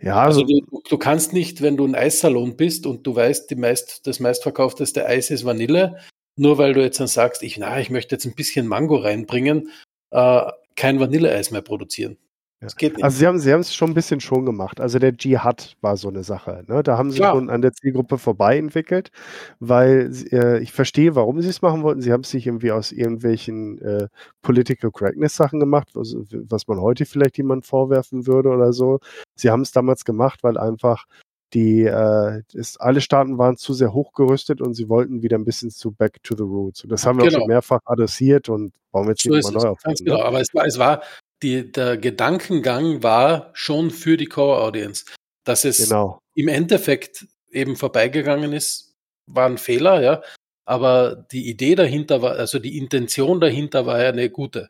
Ja, Also also, du, du kannst nicht, wenn du ein Eissalon bist und du weißt, die meist, das meistverkaufteste Eis ist Vanille, nur weil du jetzt dann sagst, ich, na, ich möchte jetzt ein bisschen Mango reinbringen, äh, kein Vanilleeis mehr produzieren. Nicht. also sie haben sie haben es schon ein bisschen schon gemacht. Also der Dschihad war so eine Sache. Ne? Da haben sie Klar. schon an der Zielgruppe vorbei entwickelt, weil äh, ich verstehe, warum sie es machen wollten. Sie haben es sich irgendwie aus irgendwelchen äh, Political Correctness Sachen gemacht, was, was man heute vielleicht jemand vorwerfen würde oder so. Sie haben es damals gemacht, weil einfach die äh, es, alle Staaten waren zu sehr hochgerüstet und sie wollten wieder ein bisschen zu Back to the Roots. Und das haben wir auch Genau. schon mehrfach adressiert und bauen wir jetzt So nicht ist es, neu auf. ganz ne? genau. Aber es war, es war die, der Gedankengang war schon für die Core-Audience. Dass es Genau. im Endeffekt eben vorbeigegangen ist, war ein Fehler, ja. Aber die Idee dahinter war, also die Intention dahinter war ja eine gute.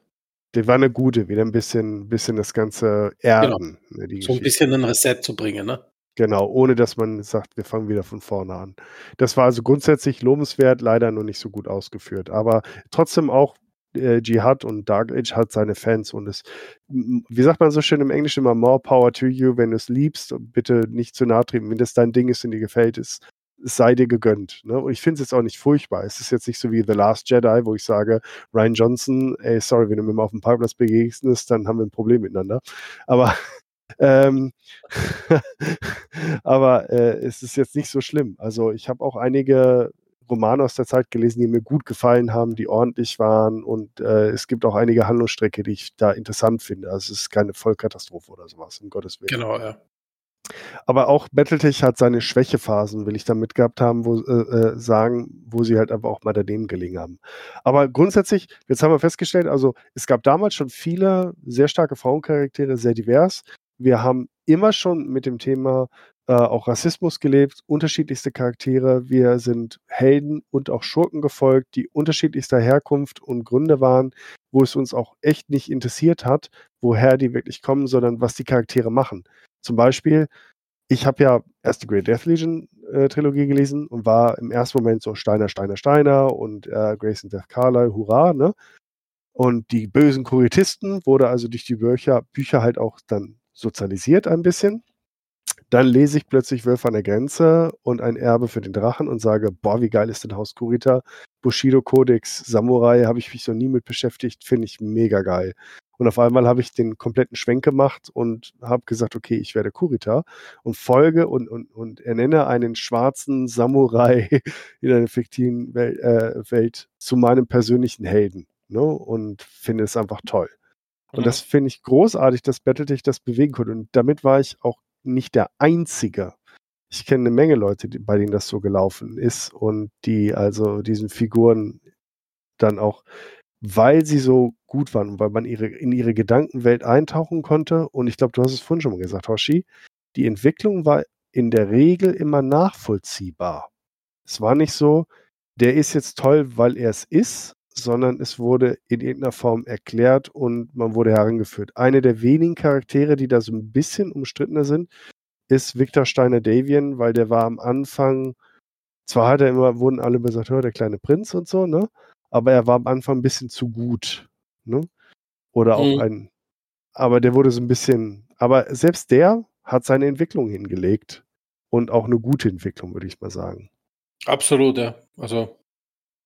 Die war eine gute, wieder ein bisschen, bisschen das Ganze erden. Ne, Genau. So ein bisschen ein Reset zu bringen, ne? Genau, ohne dass man sagt, wir fangen wieder von vorne an. Das war also grundsätzlich lobenswert, leider nur nicht so gut ausgeführt. Aber trotzdem auch äh, Jihad und Dark Age hat seine Fans und es, wie sagt man so schön im Englischen immer, more power to you, wenn du es liebst, bitte nicht zu nahe treten, wenn das dein Ding ist und dir gefällt, es sei dir gegönnt. Ne? Und ich finde es jetzt auch nicht furchtbar. Es ist jetzt nicht so wie The Last Jedi, wo ich sage, Ryan Johnson, ey, sorry, wenn du mir mal auf dem Parkplatz begegnest, dann haben wir ein Problem miteinander. Aber ähm, aber äh, es ist jetzt nicht so schlimm. Also ich habe auch einige Romane aus der Zeit gelesen, die mir gut gefallen haben, die ordentlich waren und äh, es gibt auch einige Handlungsstrecke, die ich da interessant finde. Also es ist keine Vollkatastrophe oder sowas, um Gottes Willen. Genau, ja. Aber auch Battletech hat seine Schwächephasen, will ich damit gehabt haben, wo äh, äh, sagen, wo sie halt einfach auch mal daneben gelegen haben. Aber grundsätzlich, jetzt haben wir festgestellt, also es gab damals schon viele sehr starke Frauencharaktere, sehr divers. Wir haben immer schon mit dem Thema äh, auch Rassismus gelebt, unterschiedlichste Charaktere. Wir sind Helden und auch Schurken gefolgt, die unterschiedlichster Herkunft und Gründe waren, wo es uns auch echt nicht interessiert hat, woher die wirklich kommen, sondern was die Charaktere machen. Zum Beispiel, ich habe ja erst die Great Death Legion äh, Trilogie gelesen und war im ersten Moment so Steiner, Steiner, Steiner und äh, Grayson Death Carlyle, hurra, ne? Und die bösen Kuritisten wurde also durch die Bücher, Bücher halt auch dann sozialisiert ein bisschen. Dann lese ich plötzlich Wölfe an der Grenze und ein Erbe für den Drachen und sage, boah, wie geil ist denn Haus Kurita? Bushido Codex, Samurai, habe ich mich noch nie mit beschäftigt, finde ich mega geil. Und auf einmal habe ich den kompletten Schwenk gemacht und habe gesagt, okay, ich werde Kurita und folge und, und, und ernenne einen schwarzen Samurai in einer fiktiven Welt, äh, Welt zu meinem persönlichen Helden. Ne? Und finde es einfach toll. Und das finde ich großartig, dass Battletech das bewegen konnte. Und damit war ich auch nicht der Einzige. Ich kenne eine Menge Leute, bei denen das so gelaufen ist und die also diesen Figuren dann auch, weil sie so gut waren und weil man ihre, in ihre Gedankenwelt eintauchen konnte. Und ich glaube, du hast es vorhin schon mal gesagt, Hoshi, die Entwicklung war in der Regel immer nachvollziehbar. Es war nicht so, der ist jetzt toll, weil er es ist, sondern es wurde in irgendeiner Form erklärt und man wurde herangeführt. Eine der wenigen Charaktere, die da so ein bisschen umstrittener sind, ist Victor Steiner Davian, weil der war am Anfang, zwar hat er immer, wurden alle gesagt, hör, der kleine Prinz und so, ne? Aber er war am Anfang ein bisschen zu gut, ne? Oder auch mhm. ein, aber der wurde so ein bisschen, aber selbst der hat seine Entwicklung hingelegt und auch eine gute Entwicklung, würde ich mal sagen. Absolut, ja. Also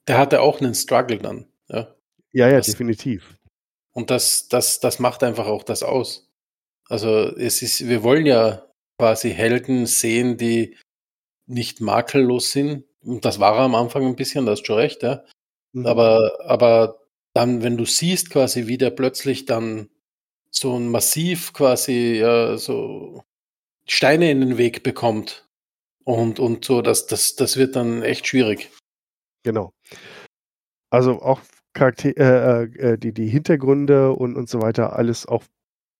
der hatte auch einen Struggle dann. Ja, ja, ja das, definitiv. Und das, das, das macht einfach auch das aus. Also es ist, wir wollen ja quasi Helden sehen, die nicht makellos sind. Und das war er am Anfang ein bisschen, das ist schon recht, ja. Mhm. Aber, aber dann, wenn du siehst quasi, wie der plötzlich dann so ein Massiv quasi, ja, so Steine in den Weg bekommt und, und so, das, das, das wird dann echt schwierig. Genau. Also auch Charakter, äh, äh, die, die Hintergründe und, und so weiter, alles auch,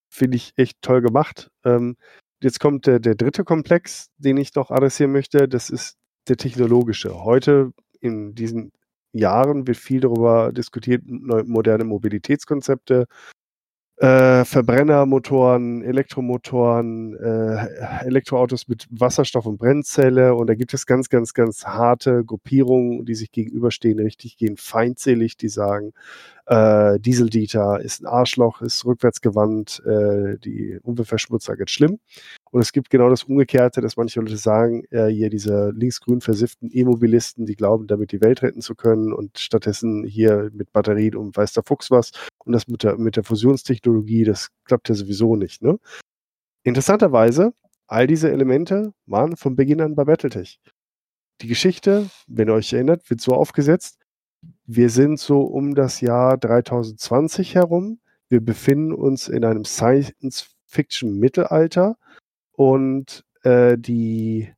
finde ich, echt toll gemacht. Ähm, jetzt kommt der, der dritte Komplex, den ich noch adressieren möchte. Das ist der technologische. Heute in diesen Jahren wird viel darüber diskutiert, moderne Mobilitätskonzepte, äh, Verbrennermotoren, Elektromotoren, äh, Elektroautos mit Wasserstoff und Brennzelle. Und da gibt es ganz, ganz, ganz harte Gruppierungen, die sich gegenüberstehen, richtig gehen feindselig, die sagen, äh, Dieseldieter ist ein Arschloch, ist rückwärtsgewandt, äh, die Umweltverschmutzer geht schlimm. Und es gibt genau das Umgekehrte, dass manche Leute sagen, äh, hier diese linksgrün versifften E-Mobilisten, die glauben, damit die Welt retten zu können und stattdessen hier mit Batterien und weiß der Fuchs was. Und das mit der, mit der Fusionstechnologie, das klappt ja sowieso nicht. Ne? Interessanterweise, all diese Elemente waren von Beginn an bei Battletech. Die Geschichte, wenn ihr euch erinnert, wird so aufgesetzt, wir sind so um das Jahr 3020 herum. Wir befinden uns in einem Science-Fiction-Mittelalter und äh, die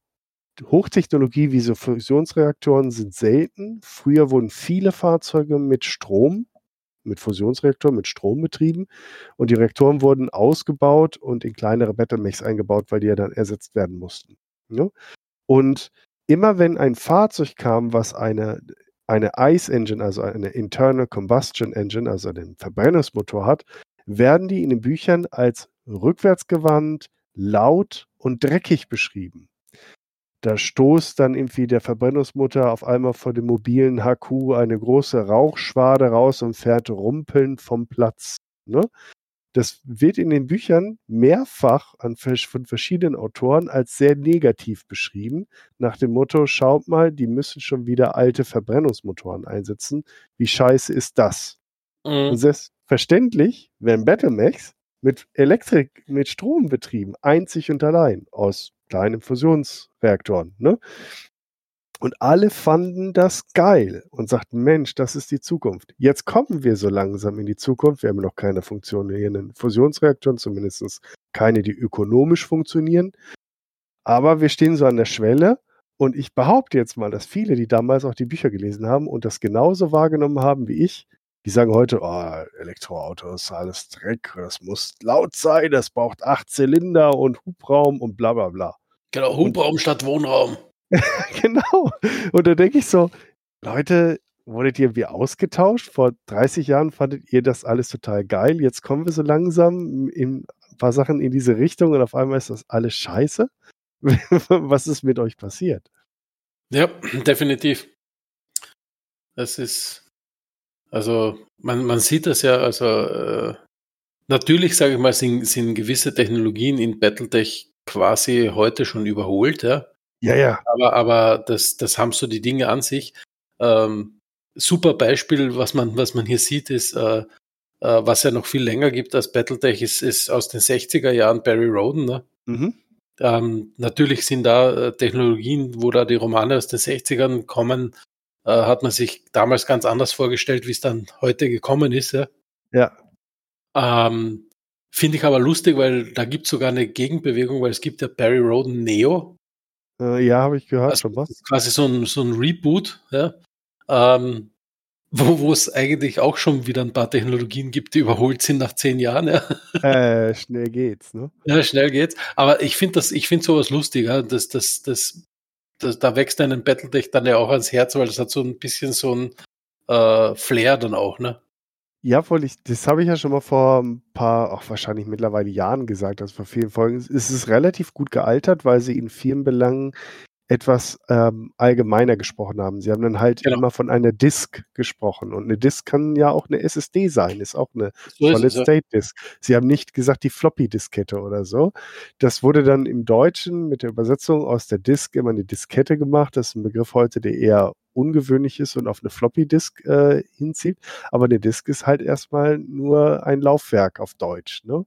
Hochtechnologie wie so Fusionsreaktoren sind selten. Früher wurden viele Fahrzeuge mit Strom, mit Fusionsreaktoren, mit Strom betrieben und die Reaktoren wurden ausgebaut und in kleinere Battlemechs eingebaut, weil die ja dann ersetzt werden mussten. Ne? Und immer wenn ein Fahrzeug kam, was eine eine ICE Engine, also eine Internal Combustion Engine, also einen Verbrennungsmotor hat, werden die in den Büchern als rückwärtsgewandt, laut und dreckig beschrieben. Da stoßt dann irgendwie der Verbrennungsmotor auf einmal vor dem mobilen HQ eine große Rauchschwade raus und fährt rumpelnd vom Platz. Ne? Das wird in den Büchern mehrfach an, von verschiedenen Autoren als sehr negativ beschrieben, nach dem Motto, schaut mal, die müssen schon wieder alte Verbrennungsmotoren einsetzen. Wie scheiße ist das? Mhm. Und selbstverständlich werden Battlemax mit Elektrik, mit Strom betrieben, einzig und allein aus kleinen Fusionsreaktoren. Ne? Und alle fanden das geil und sagten, Mensch, das ist die Zukunft. Jetzt kommen wir so langsam in die Zukunft. Wir haben noch keine funktionierenden Fusionsreaktoren, zumindest keine, die ökonomisch funktionieren. Aber wir stehen so an der Schwelle und ich behaupte jetzt mal, dass viele, die damals auch die Bücher gelesen haben und das genauso wahrgenommen haben wie ich, die sagen heute, oh, Elektroautos, alles Dreck, das muss laut sein, das braucht acht Zylinder und Hubraum und bla bla bla. Genau, Hubraum und, statt Wohnraum. genau. Und da denke ich so, Leute, wurdet ihr wie ausgetauscht? Vor 30 Jahren fandet ihr das alles total geil. Jetzt kommen wir so langsam in ein paar Sachen in diese Richtung und auf einmal ist das alles scheiße. Was ist mit euch passiert? Ja, definitiv. Das ist, also man, man sieht das ja, also äh, natürlich, sage ich mal, sind, sind gewisse Technologien in Battletech quasi heute schon überholt, ja. Ja, ja. Aber, aber das, das haben so die Dinge an sich. Ähm, super Beispiel, was man, was man hier sieht, ist, äh, äh, was ja noch viel länger gibt als Battletech, ist, ist aus den 60er Jahren Barry Roden. Ne? Mhm. Ähm, natürlich sind da äh, Technologien, wo da die Romane aus den 60ern kommen, äh, hat man sich damals ganz anders vorgestellt, wie es dann heute gekommen ist. Ja. ja. Ähm, Finde ich aber lustig, weil da gibt es sogar eine Gegenbewegung, weil es gibt ja Barry Roden Neo. Äh, ja, habe ich gehört also, schon was. Quasi so ein, so ein Reboot, ja. Ähm, wo es eigentlich auch schon wieder ein paar Technologien gibt, die überholt sind nach zehn Jahren. Ja. Äh, schnell geht's, ne? Ja, schnell geht's. Aber ich finde das, ich finde sowas lustig, ja? das, das, das, das, da wächst einem Battletech dann ja auch ans Herz, weil das hat so ein bisschen so ein äh, Flair dann auch, ne? Ja, voll. Ich, das habe ich ja schon mal vor ein paar, auch wahrscheinlich mittlerweile Jahren gesagt, also vor vielen Folgen. Es ist relativ gut gealtert, weil sie in vielen Belangen etwas ähm, allgemeiner gesprochen haben. Sie haben dann halt genau. immer von einer Disk gesprochen. Und eine Disk kann ja auch eine SSD sein, ist auch eine so Solid-State-Disk. Sie haben nicht gesagt die Floppy-Diskette oder so. Das wurde dann im Deutschen mit der Übersetzung aus der Disk immer eine Diskette gemacht. Das ist ein Begriff heute, der eher ungewöhnlich ist und auf eine Floppy-Disk äh, hinzieht. Aber eine Disk ist halt erstmal nur ein Laufwerk auf Deutsch. Ne?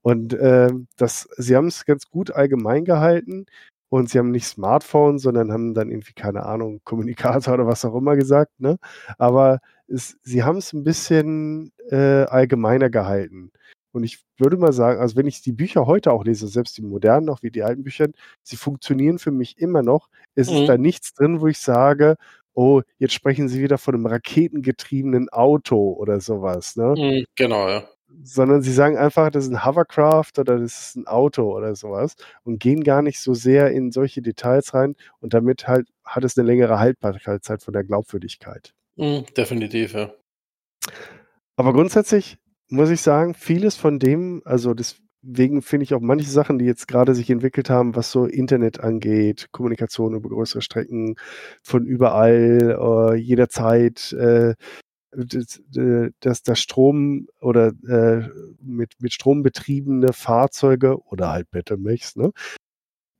Und äh, das, sie haben es ganz gut allgemein gehalten und sie haben nicht Smartphone, sondern haben dann irgendwie, keine Ahnung, Kommunikator oder was auch immer gesagt, ne? Aber es, sie haben es ein bisschen äh, allgemeiner gehalten. Und ich würde mal sagen, also wenn ich die Bücher heute auch lese, selbst die modernen, auch wie die alten Bücher, sie funktionieren für mich immer noch. Es mhm. ist da nichts drin, wo ich sage, oh, jetzt sprechen sie wieder von einem raketengetriebenen Auto oder sowas. Ne? Mhm, genau, ja sondern sie sagen einfach, das ist ein Hovercraft oder das ist ein Auto oder sowas und gehen gar nicht so sehr in solche Details rein und damit halt hat es eine längere Haltbarkeitszeit von der Glaubwürdigkeit. Mm, definitiv, ja. Aber grundsätzlich muss ich sagen, vieles von dem, also deswegen finde ich auch manche Sachen, die jetzt gerade sich entwickelt haben, was so Internet angeht, Kommunikation über größere Strecken von überall, äh, jederzeit, äh, dass das Strom oder äh, mit, mit Strom betriebene Fahrzeuge oder halt Battlemechs, ne?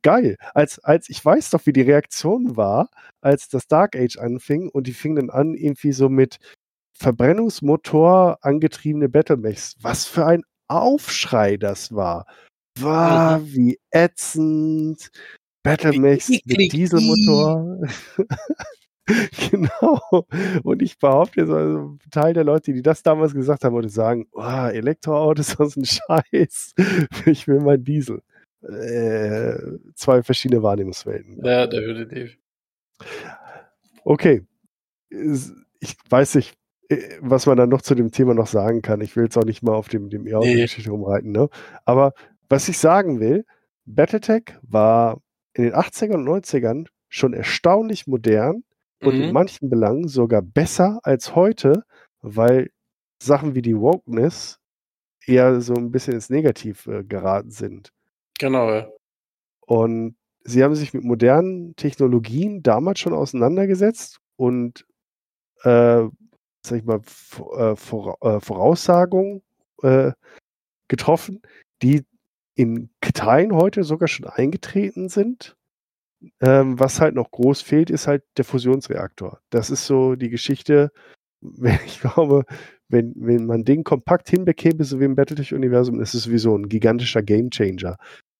Geil. Als, als ich weiß doch, wie die Reaktion war, als das Dark Age anfing und die fingen dann an, irgendwie so mit Verbrennungsmotor angetriebene Battlemechs. Was für ein Aufschrei das war. War wie ätzend. Battlemechs mit Dieselmotor. genau. Und ich behaupte jetzt, also ein Teil der Leute, die das damals gesagt haben, würde sagen, oh, Elektroautos das ist ein Scheiß. Ich will mein Diesel. Äh, zwei verschiedene Wahrnehmungswelten. Ja, definitiv. Okay. Ich weiß nicht, äh, was man dann noch zu dem Thema noch sagen kann. Ich will jetzt auch nicht mal auf dem, dem E-Auto-Geschichte nee. rumreiten, ne? Aber was ich sagen will, Battletech war in den 80ern und 90ern schon erstaunlich modern und mhm. in manchen Belangen sogar besser als heute, weil Sachen wie die Wokeness eher so ein bisschen ins Negativ äh, geraten sind. Genau, ja. Und sie haben sich mit modernen Technologien damals schon auseinandergesetzt und äh, sag ich mal, äh, Voraussagung äh, getroffen, die in Teilen heute sogar schon eingetreten sind. Ähm, was halt noch groß fehlt, ist halt der Fusionsreaktor. Das ist so die Geschichte, ich glaube, wenn, wenn man den kompakt hinbekäme, so wie im Battletech-Universum, ist es sowieso ein gigantischer Gamechanger.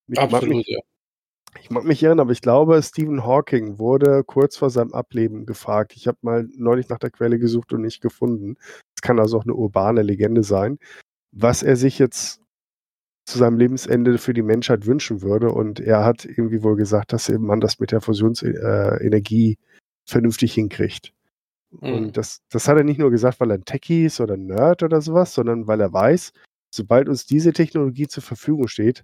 Ich Absolut, mich, ja. Ich mag mich irren, aber ich glaube, Stephen Hawking wurde kurz vor seinem Ableben gefragt. Ich habe mal neulich nach der Quelle gesucht und nicht gefunden. Es kann also auch eine urbane Legende sein, was er sich jetzt zu seinem Lebensende für die Menschheit wünschen würde. Und er hat irgendwie wohl gesagt, dass man das mit der Fusionsenergie vernünftig hinkriegt. Mhm. Und das, das hat er nicht nur gesagt, weil er ein Techie ist oder ein Nerd oder sowas, sondern weil er weiß, sobald uns diese Technologie zur Verfügung steht,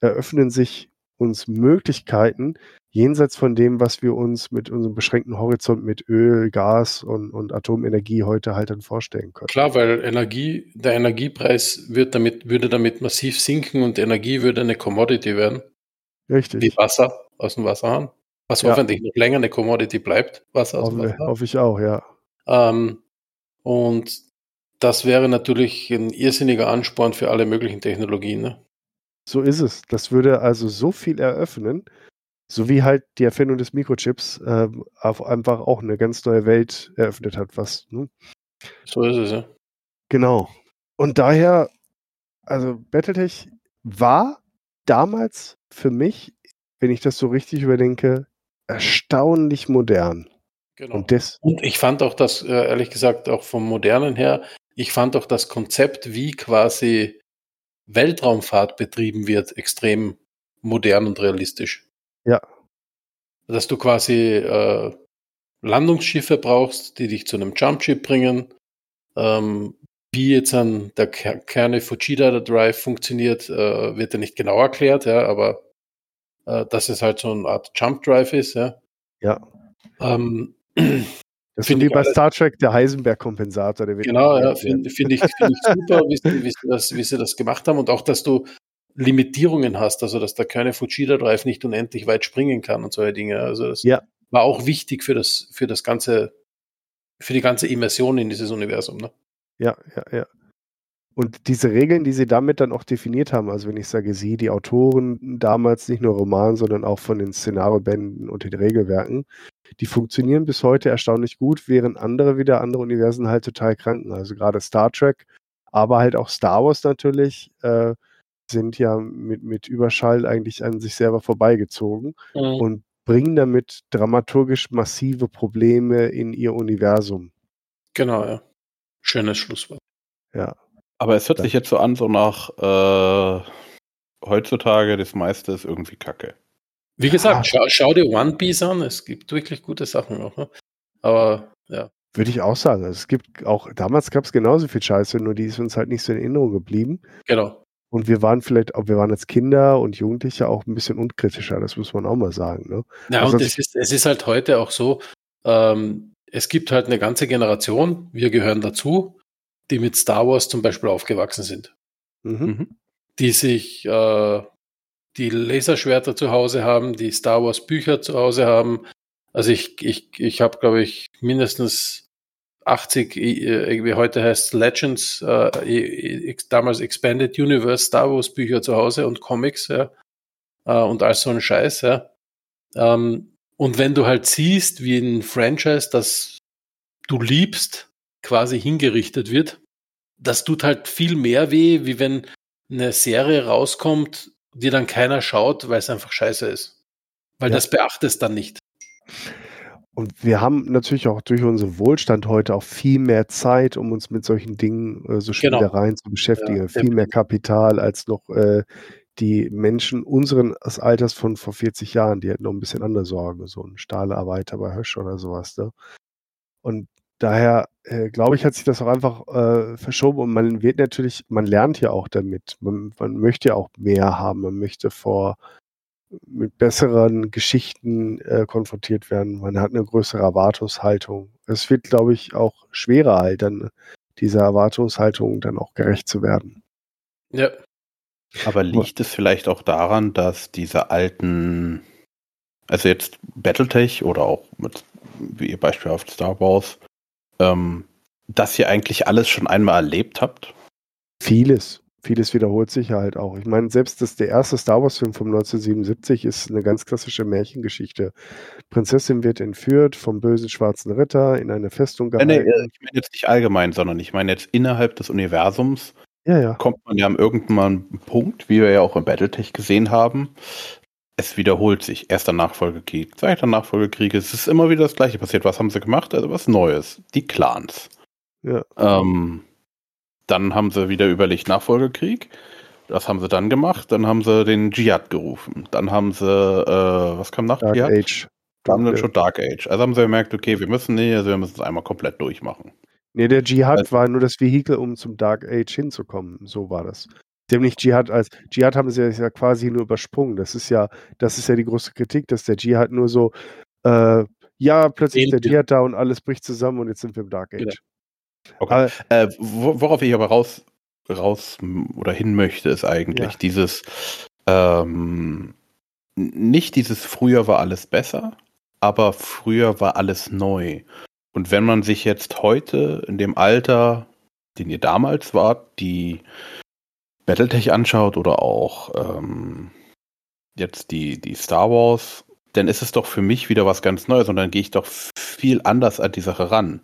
eröffnen sich uns Möglichkeiten jenseits von dem, was wir uns mit unserem beschränkten Horizont mit Öl, Gas und, und Atomenergie heute halt dann vorstellen können. Klar, weil Energie, der Energiepreis wird damit, würde damit massiv sinken und Energie würde eine Commodity werden, Richtig. wie Wasser aus dem Wasserhahn. Was Ja. hoffentlich noch länger eine Commodity bleibt, Wasser aus dem Hoffe, Wasserhahn. hoffe ich auch, ja. Ähm, und das wäre natürlich ein irrsinniger Ansporn für alle möglichen Technologien. Ne? So ist es. Das würde also so viel eröffnen, so wie halt die Erfindung des Mikrochips auf einfach auch eine ganz neue Welt eröffnet hat, was, ne? So ist es, ja. Genau. Und daher, also Battletech war damals für mich, wenn ich das so richtig überdenke, erstaunlich modern. Genau. Und das, Und ich fand auch das, äh, ehrlich gesagt, auch vom Modernen her, ich fand auch das Konzept, wie quasi Weltraumfahrt betrieben wird, extrem modern und realistisch. Ja. Dass du quasi äh, Landungsschiffe brauchst, die dich zu einem Jumpship bringen. Ähm, wie jetzt an der Ker Kerne Fujita der Drive funktioniert, äh, wird ja nicht genau erklärt, ja, aber äh, dass es halt so eine Art Jump Drive ist, ja. ja. Ähm, Das so Finde wie ich bei Star Trek der Heisenberg-Kompensator. Genau, ja, finde find ich, find ich super, wie sie, wie, das, wie sie das gemacht haben und auch, dass du Limitierungen hast, also dass der kleine Fujita Drive nicht unendlich weit springen kann und solche Dinge. Also das Ja. war auch wichtig für das, für das ganze, für die ganze Immersion in dieses Universum. Ne? Ja, ja, ja. Und diese Regeln, die sie damit dann auch definiert haben, also wenn ich sage sie, die Autoren damals nicht nur Roman, sondern auch von den Szenariobänden und den Regelwerken, die funktionieren bis heute erstaunlich gut, während andere wieder andere Universen halt total kranken. Also gerade Star Trek, aber halt auch Star Wars natürlich, äh, sind ja mit, mit Überschall eigentlich an sich selber vorbeigezogen und bringen damit dramaturgisch massive Probleme in ihr Universum. Genau, ja. Schönes Schlusswort. Ja. Aber es hört Ja. sich jetzt so an, so nach äh, heutzutage, das meiste ist irgendwie Kacke. Wie gesagt, schau, schau dir One Piece an, es gibt wirklich gute Sachen auch. Ne? Aber ja, Würde ich auch sagen. Also es gibt auch, damals gab es genauso viel Scheiße, nur die ist uns halt nicht so in Erinnerung geblieben. genau. Und wir waren vielleicht, auch wir waren als Kinder und Jugendliche auch ein bisschen unkritischer, das muss man auch mal sagen. Ne? Ja, Also und es ist, es ist halt heute auch so, ähm, es gibt halt eine ganze Generation, wir gehören dazu, die mit Star Wars zum Beispiel aufgewachsen sind, Mhm. Mhm. die sich äh, die Laserschwerter zu Hause haben, die Star Wars Bücher zu Hause haben. Also ich, ich, ich habe, glaube ich, mindestens 80, äh, irgendwie heute heißt Legends, äh, ex- damals Expanded Universe Star Wars Bücher zu Hause und Comics, ja, äh, und all so ein Scheiß, ja. Ähm, und wenn du halt siehst, wie ein Franchise, das du liebst, quasi hingerichtet wird, das tut halt viel mehr weh, wie wenn eine Serie rauskommt, die dann keiner schaut, weil es einfach scheiße ist. Weil Ja. das beachtest dann nicht. Und wir haben natürlich auch durch unseren Wohlstand heute auch viel mehr Zeit, um uns mit solchen Dingen, äh, so Genau. Spielereien zu beschäftigen. Ja, viel mehr Kapital als noch äh, die Menschen unseren Alters von vor 40 Jahren, die hätten noch ein bisschen andere Sorgen, so ein Stahlarbeiter bei Hösch oder sowas. Ne? Und daher, äh, glaube ich, hat sich das auch einfach äh, verschoben und man wird natürlich, man lernt ja auch damit. Man, man möchte ja auch mehr haben, man möchte vor mit besseren Geschichten äh, konfrontiert werden. Man hat eine größere Erwartungshaltung. Es wird, glaube ich, auch schwerer halt dann dieser Erwartungshaltung dann auch gerecht zu werden. Ja, Aber liegt es vielleicht auch daran, dass diese alten, also jetzt Battletech oder auch mit, wie ihr beispielhaft Star Wars, ähm, dass ihr eigentlich alles schon einmal erlebt habt? Vieles, vieles wiederholt sich halt auch. Ich meine, selbst das, der erste Star Wars-Film von 1977 ist eine ganz klassische Märchengeschichte. Prinzessin wird entführt vom bösen schwarzen Ritter in eine Festung Nee, nee, gehalten. ich meine jetzt nicht allgemein, sondern ich meine jetzt innerhalb des Universums Ja, ja. kommt man ja am irgendeinen Punkt, wie wir ja auch im Battletech gesehen haben. Es wiederholt sich. Erster Nachfolgekrieg, zweiter Nachfolgekrieg. Es ist immer wieder das Gleiche passiert. Was haben sie gemacht? Also was Neues. Die Clans. Ja. Ähm, dann haben sie wieder überlegt Nachfolgekrieg. Was haben sie dann gemacht? Dann haben sie den Dschihad gerufen. Dann haben sie, äh, was kam nach Dark Dschihad? Age. Dann haben sie schon Dark Age. Also haben sie gemerkt, okay, wir müssen nicht, also wir müssen es einmal komplett durchmachen. Nee, der Dschihad Also- war nur das Vehikel, um zum Dark Age hinzukommen. So war das. Nicht Dschihad als Dschihad haben sie ja quasi nur übersprungen. Das ist ja, das ist ja die große Kritik, dass der Dschihad nur so, äh, ja, plötzlich ist der. Dschihad da und alles bricht zusammen und jetzt sind wir im Dark Age. Genau. Okay. Äh, wo- worauf ich aber raus, raus oder hin möchte, ist eigentlich Ja. dieses, ähm, nicht dieses früher war alles besser, aber früher war alles neu. Und wenn man sich jetzt heute in dem Alter, den ihr damals wart, die Battletech anschaut oder auch ähm, jetzt die, die Star Wars, dann ist es doch für mich wieder was ganz Neues und dann gehe ich doch viel anders an die Sache ran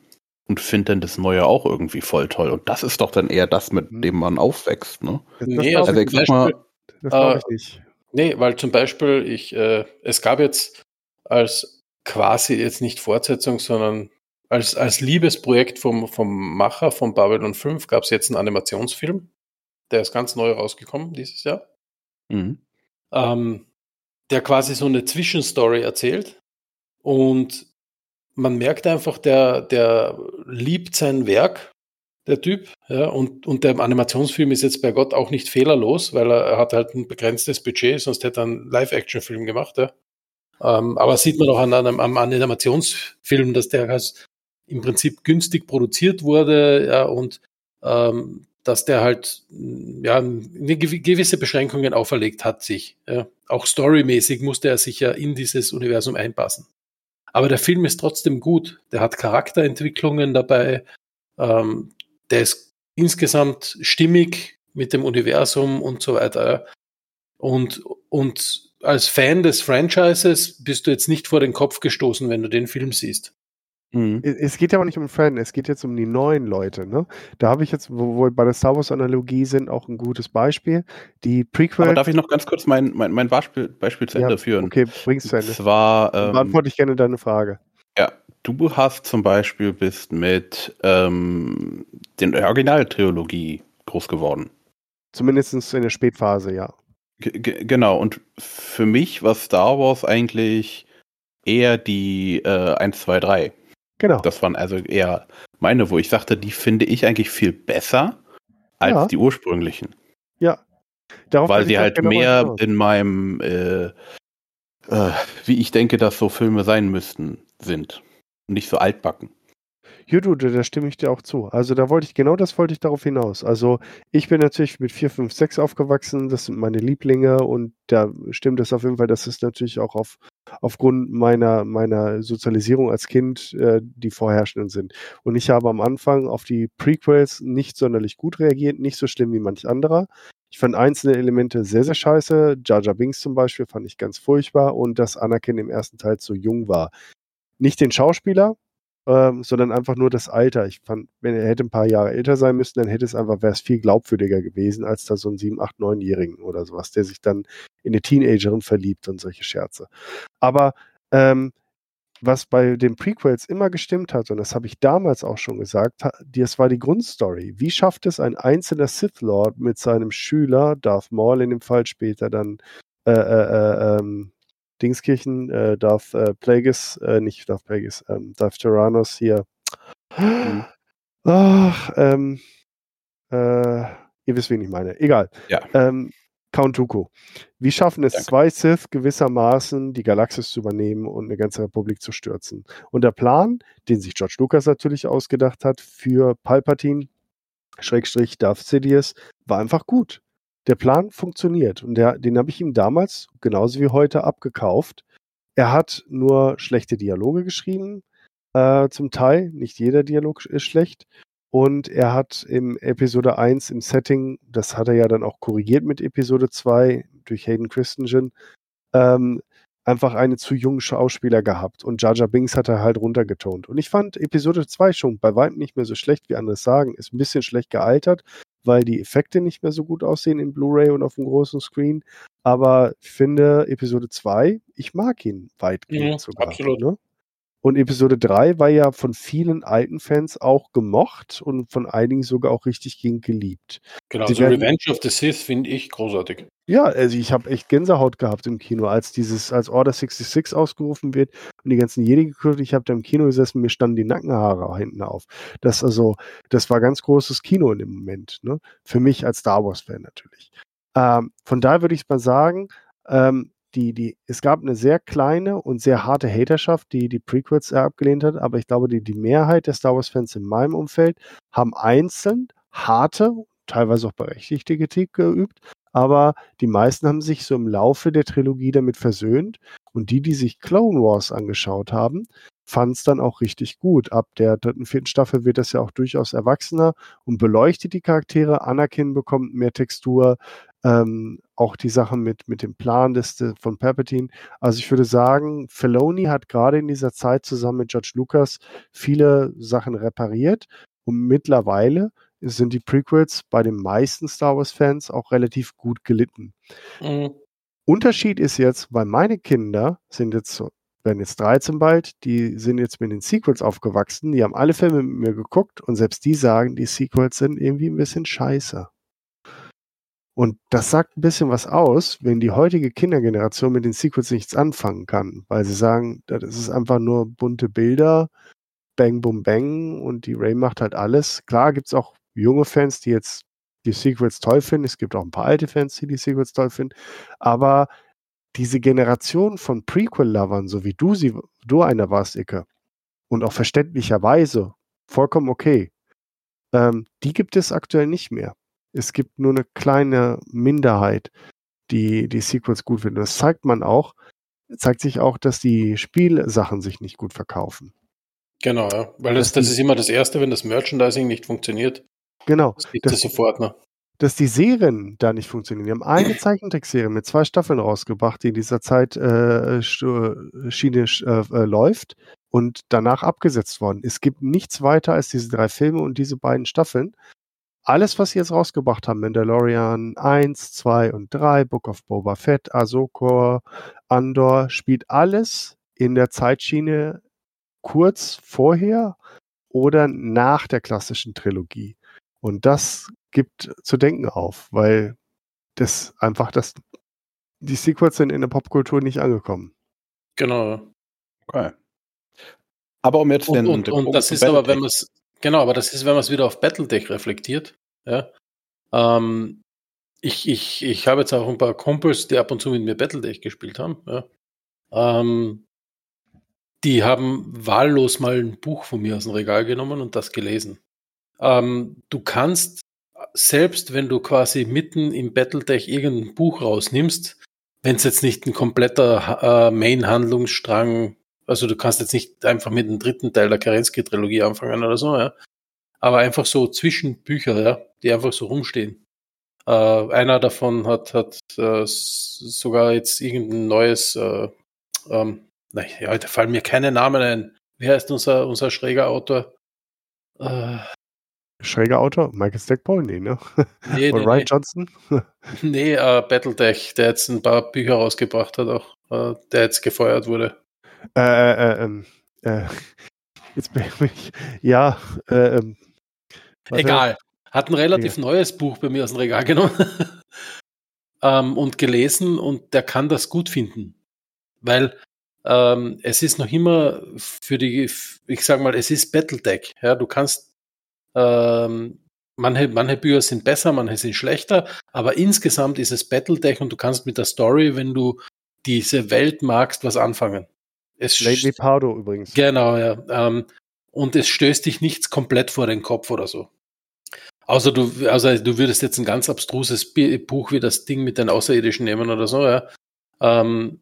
und finde dann das Neue auch irgendwie voll toll. Und das ist doch dann eher das, mit Mhm. dem man aufwächst, ne? das, Nee, Also ich, sag mal, das äh, ich nicht. Nee, weil zum Beispiel, ich, äh, es gab jetzt als quasi jetzt nicht Fortsetzung, sondern als, als Liebesprojekt vom, vom Macher von Babylon 5 gab es jetzt einen Animationsfilm. Der ist ganz neu rausgekommen dieses Jahr. mhm. ähm, der quasi so eine Zwischenstory erzählt. Und man merkt einfach, der, der liebt sein Werk, der Typ. Ja, und, und der Animationsfilm ist jetzt bei Gott auch nicht fehlerlos, weil er, er hat halt ein begrenztes Budget, sonst hätte er einen Live-Action-Film gemacht. Ja. Ähm, aber sieht man auch an einem, am Animationsfilm, dass der halt im Prinzip günstig produziert wurde ja, und ähm, dass der halt ja, eine gew- gewisse Beschränkungen auferlegt hat sich. Ja. Auch storymäßig musste er sich ja in dieses Universum einpassen. Aber der Film ist trotzdem gut. Der hat Charakterentwicklungen dabei. Ähm, der ist insgesamt stimmig mit dem Universum und so weiter. Und, und als Fan des Franchises bist du jetzt nicht vor den Kopf gestoßen, wenn du den Film siehst. Mhm. Es geht ja aber nicht um Fan, es geht jetzt um die neuen Leute. Ne? Da habe ich jetzt, wo wir bei der Star Wars-Analogie sind, auch ein gutes Beispiel. Die Prequel. Aber darf ich noch ganz kurz mein, mein, mein Beispiel, Beispiel zu Ja, Ende führen? Okay, bring's zu Und Ende. zwar, ähm, Beantworte ich gerne deine Frage. ja, du hast zum Beispiel bist mit ähm, den Originaltrilogie groß geworden. Zumindest in der Spätphase, ja. G- genau, und für mich war Star Wars eigentlich eher die äh, 1, 2, 3. Genau. Das waren also eher meine, wo ich sagte, die finde ich eigentlich viel besser als Ja. die ursprünglichen. ja. Darauf weil sie halt genau mehr in meinem, äh, äh, wie ich denke, dass so Filme sein müssten, sind. Und nicht so altbacken. Ja, da stimme ich dir auch zu. Also da wollte ich, genau das wollte ich darauf hinaus. Also ich bin natürlich mit 4, 5, 6 aufgewachsen, das sind meine Lieblinge und da stimmt es auf jeden Fall, das ist natürlich auch auf, aufgrund meiner, meiner Sozialisierung als Kind äh, die vorherrschenden sind. Und ich habe am Anfang auf die Prequels nicht sonderlich gut reagiert, nicht so schlimm wie manch anderer. Ich fand einzelne Elemente sehr, sehr scheiße. Jar Jar Binks zum Beispiel fand ich ganz furchtbar und dass Anakin im ersten Teil zu jung war. Nicht den Schauspieler, ähm, sondern einfach nur das Alter. Ich fand, wenn er hätte ein paar Jahre älter sein müssen, dann hätte es einfach, wäre es viel glaubwürdiger gewesen, als da so ein 7, 8, 9-Jährigen oder sowas, der sich dann in eine Teenagerin verliebt und solche Scherze. Aber ähm, was bei den Prequels immer gestimmt hat, und das habe ich damals auch schon gesagt, das war die Grundstory. Wie schafft es ein einzelner Sith Lord mit seinem Schüler, Darth Maul in dem Fall später dann, äh, äh, äh, ähm, Dingskirchen, äh, Darth äh, Plagueis, äh, nicht Darth Plagueis, ähm, Darth Tyrannos hier. Ach, ähm, äh, ihr wisst, wen ich meine. Egal. Ja. Ähm, Count Dooku. Wie schaffen es Danke. zwei Sith gewissermaßen, die Galaxis zu übernehmen und eine ganze Republik zu stürzen? Und der Plan, den sich George Lucas natürlich ausgedacht hat für Palpatine, Schrägstrich Darth Sidious, war einfach gut. Der Plan funktioniert und der, den habe ich ihm damals, genauso wie heute, abgekauft. Er hat nur schlechte Dialoge geschrieben, äh, zum Teil. Nicht jeder Dialog ist schlecht. Und er hat im Episode 1 im Setting, das hat er ja dann auch korrigiert mit Episode 2 durch Hayden Christensen, ähm, einfach einen zu jungen Schauspieler gehabt. Und Jar Jar Binks hat er halt runtergetont. Und ich fand Episode 2 schon bei weitem nicht mehr so schlecht, wie andere sagen. Ist ein bisschen schlecht gealtert, weil die Effekte nicht mehr so gut aussehen in Blu-ray und auf dem großen Screen. Aber ich finde Episode 2, ich mag ihn weitgehend Mhm, sogar. absolut. Ne? Und Episode 3 war ja von vielen alten Fans auch gemocht und von einigen sogar auch richtig gegen geliebt. Genau, Sie also werden- Revenge of the Sith finde ich großartig. Ja, also ich habe echt Gänsehaut gehabt im Kino, als dieses, als Order 66 ausgerufen wird und die ganzen Jedi geguckt. Ich habe da im Kino gesessen, mir standen die Nackenhaare hinten auf. Das also, das war ganz großes Kino in dem Moment, ne? Für mich als Star Wars-Fan natürlich. Ähm, von daher würde ich mal sagen, ähm, die, die, es gab eine sehr kleine und sehr harte Haterschaft, die die Prequels abgelehnt hat, aber ich glaube, die, die Mehrheit der Star Wars-Fans in meinem Umfeld haben einzeln harte, teilweise auch berechtigte Kritik geübt, aber die meisten haben sich so im Laufe der Trilogie damit versöhnt und die, die sich Clone Wars angeschaut haben, fanden es dann auch richtig gut. Ab der dritten, vierten Staffel wird das ja auch durchaus erwachsener und beleuchtet die Charaktere. Anakin bekommt mehr Textur, ähm, auch die Sachen mit, mit dem Plan des, de- von Palpatine. Also ich würde sagen, Filoni hat gerade in dieser Zeit zusammen mit George Lucas viele Sachen repariert und mittlerweile sind die Prequels bei den meisten Star Wars-Fans auch relativ gut gelitten. Mhm. Unterschied ist jetzt, weil meine Kinder sind jetzt so, werden jetzt 13 bald, die sind jetzt mit den Sequels aufgewachsen, die haben alle Filme mit mir geguckt und selbst die sagen, die Sequels sind irgendwie ein bisschen scheiße. Und das sagt ein bisschen was aus, wenn die heutige Kindergeneration mit den Sequels nichts anfangen kann, weil sie sagen, das ist einfach nur bunte Bilder, Bang, Boom, Bang und die Ray macht halt alles. Klar gibt's auch junge Fans, die jetzt die Sequels toll finden. Es gibt auch ein paar alte Fans, die die Sequels toll finden. Aber diese Generation von Prequel-Lovern, so wie du sie, du einer warst, Icke, und auch verständlicherweise, vollkommen okay, ähm, die gibt es aktuell nicht mehr. Es gibt nur eine kleine Minderheit, die die Sequels gut finden. Das zeigt man auch, zeigt sich auch, dass die Spielsachen sich nicht gut verkaufen. Genau, ja. Weil das, das ist immer das Erste, wenn das Merchandising nicht funktioniert. Genau. Das sieht Das- sofort, ne? dass die Serien da nicht funktionieren. Die haben eine Zeichentrickserie mit zwei Staffeln rausgebracht, die in dieser Zeit äh, Schiene äh, äh, läuft und danach abgesetzt worden. Es gibt nichts weiter als diese drei Filme und diese beiden Staffeln. Alles, was sie jetzt rausgebracht haben, Mandalorian 1, 2 und 3, Book of Boba Fett, Ahsoka, Andor, spielt alles in der Zeitschiene kurz vorher oder nach der klassischen Trilogie. Und das gibt zu denken auf, weil das einfach das die Sequels sind in der Popkultur nicht angekommen. Genau. Okay. Aber um jetzt Und, den, und, und das zu ist aber, wenn man es, genau, aber das ist, wenn man es wieder auf Battletech reflektiert, ja. Ähm, ich, ich, ich habe jetzt auch ein paar Kumpels, die ab und zu mit mir Battletech gespielt haben, ja. Ähm, die haben wahllos mal ein Buch von mir aus dem Regal genommen und das gelesen. Ähm, du kannst, selbst wenn du quasi mitten im Battletech irgendein Buch rausnimmst, wenn es jetzt nicht ein kompletter äh, Main-Handlungsstrang, also du kannst jetzt nicht einfach mit dem dritten Teil der Kerensky-Trilogie anfangen oder so, ja. Aber einfach so Zwischenbücher, ja, die einfach so rumstehen. Äh, einer davon hat, hat äh, sogar jetzt irgendein neues, äh, ähm, nein, ja, da fallen mir keine Namen ein. Wie heißt unser, unser schräger Autor? Äh, Schräger Autor, Michael Stackpole, nee, ne? nee, Und nee, Ryan nee. Johnson? Nee, äh, Battletech, der jetzt ein paar Bücher rausgebracht hat, auch, äh, der jetzt gefeuert wurde. Äh, äh, ähm, äh, jetzt bin ich, ja, äh, ähm. Egal. Hat ein relativ neues Buch bei mir aus dem Regal genommen ähm, und gelesen und der kann das gut finden. Weil ähm, es ist noch immer für die, ich sag mal, es ist Battletech. Ja, du kannst ähm, manche, manche Bücher sind besser, manche sind schlechter, aber insgesamt ist es Battletech und du kannst mit der Story, wenn du diese Welt magst, was anfangen. Es Lady Pardo übrigens. Genau, ja. Ähm, und es stößt dich nichts komplett vor den Kopf oder so. Außer du, also du würdest jetzt ein ganz abstruses Buch wie das Ding mit den Außerirdischen nehmen oder so, ja. Ähm,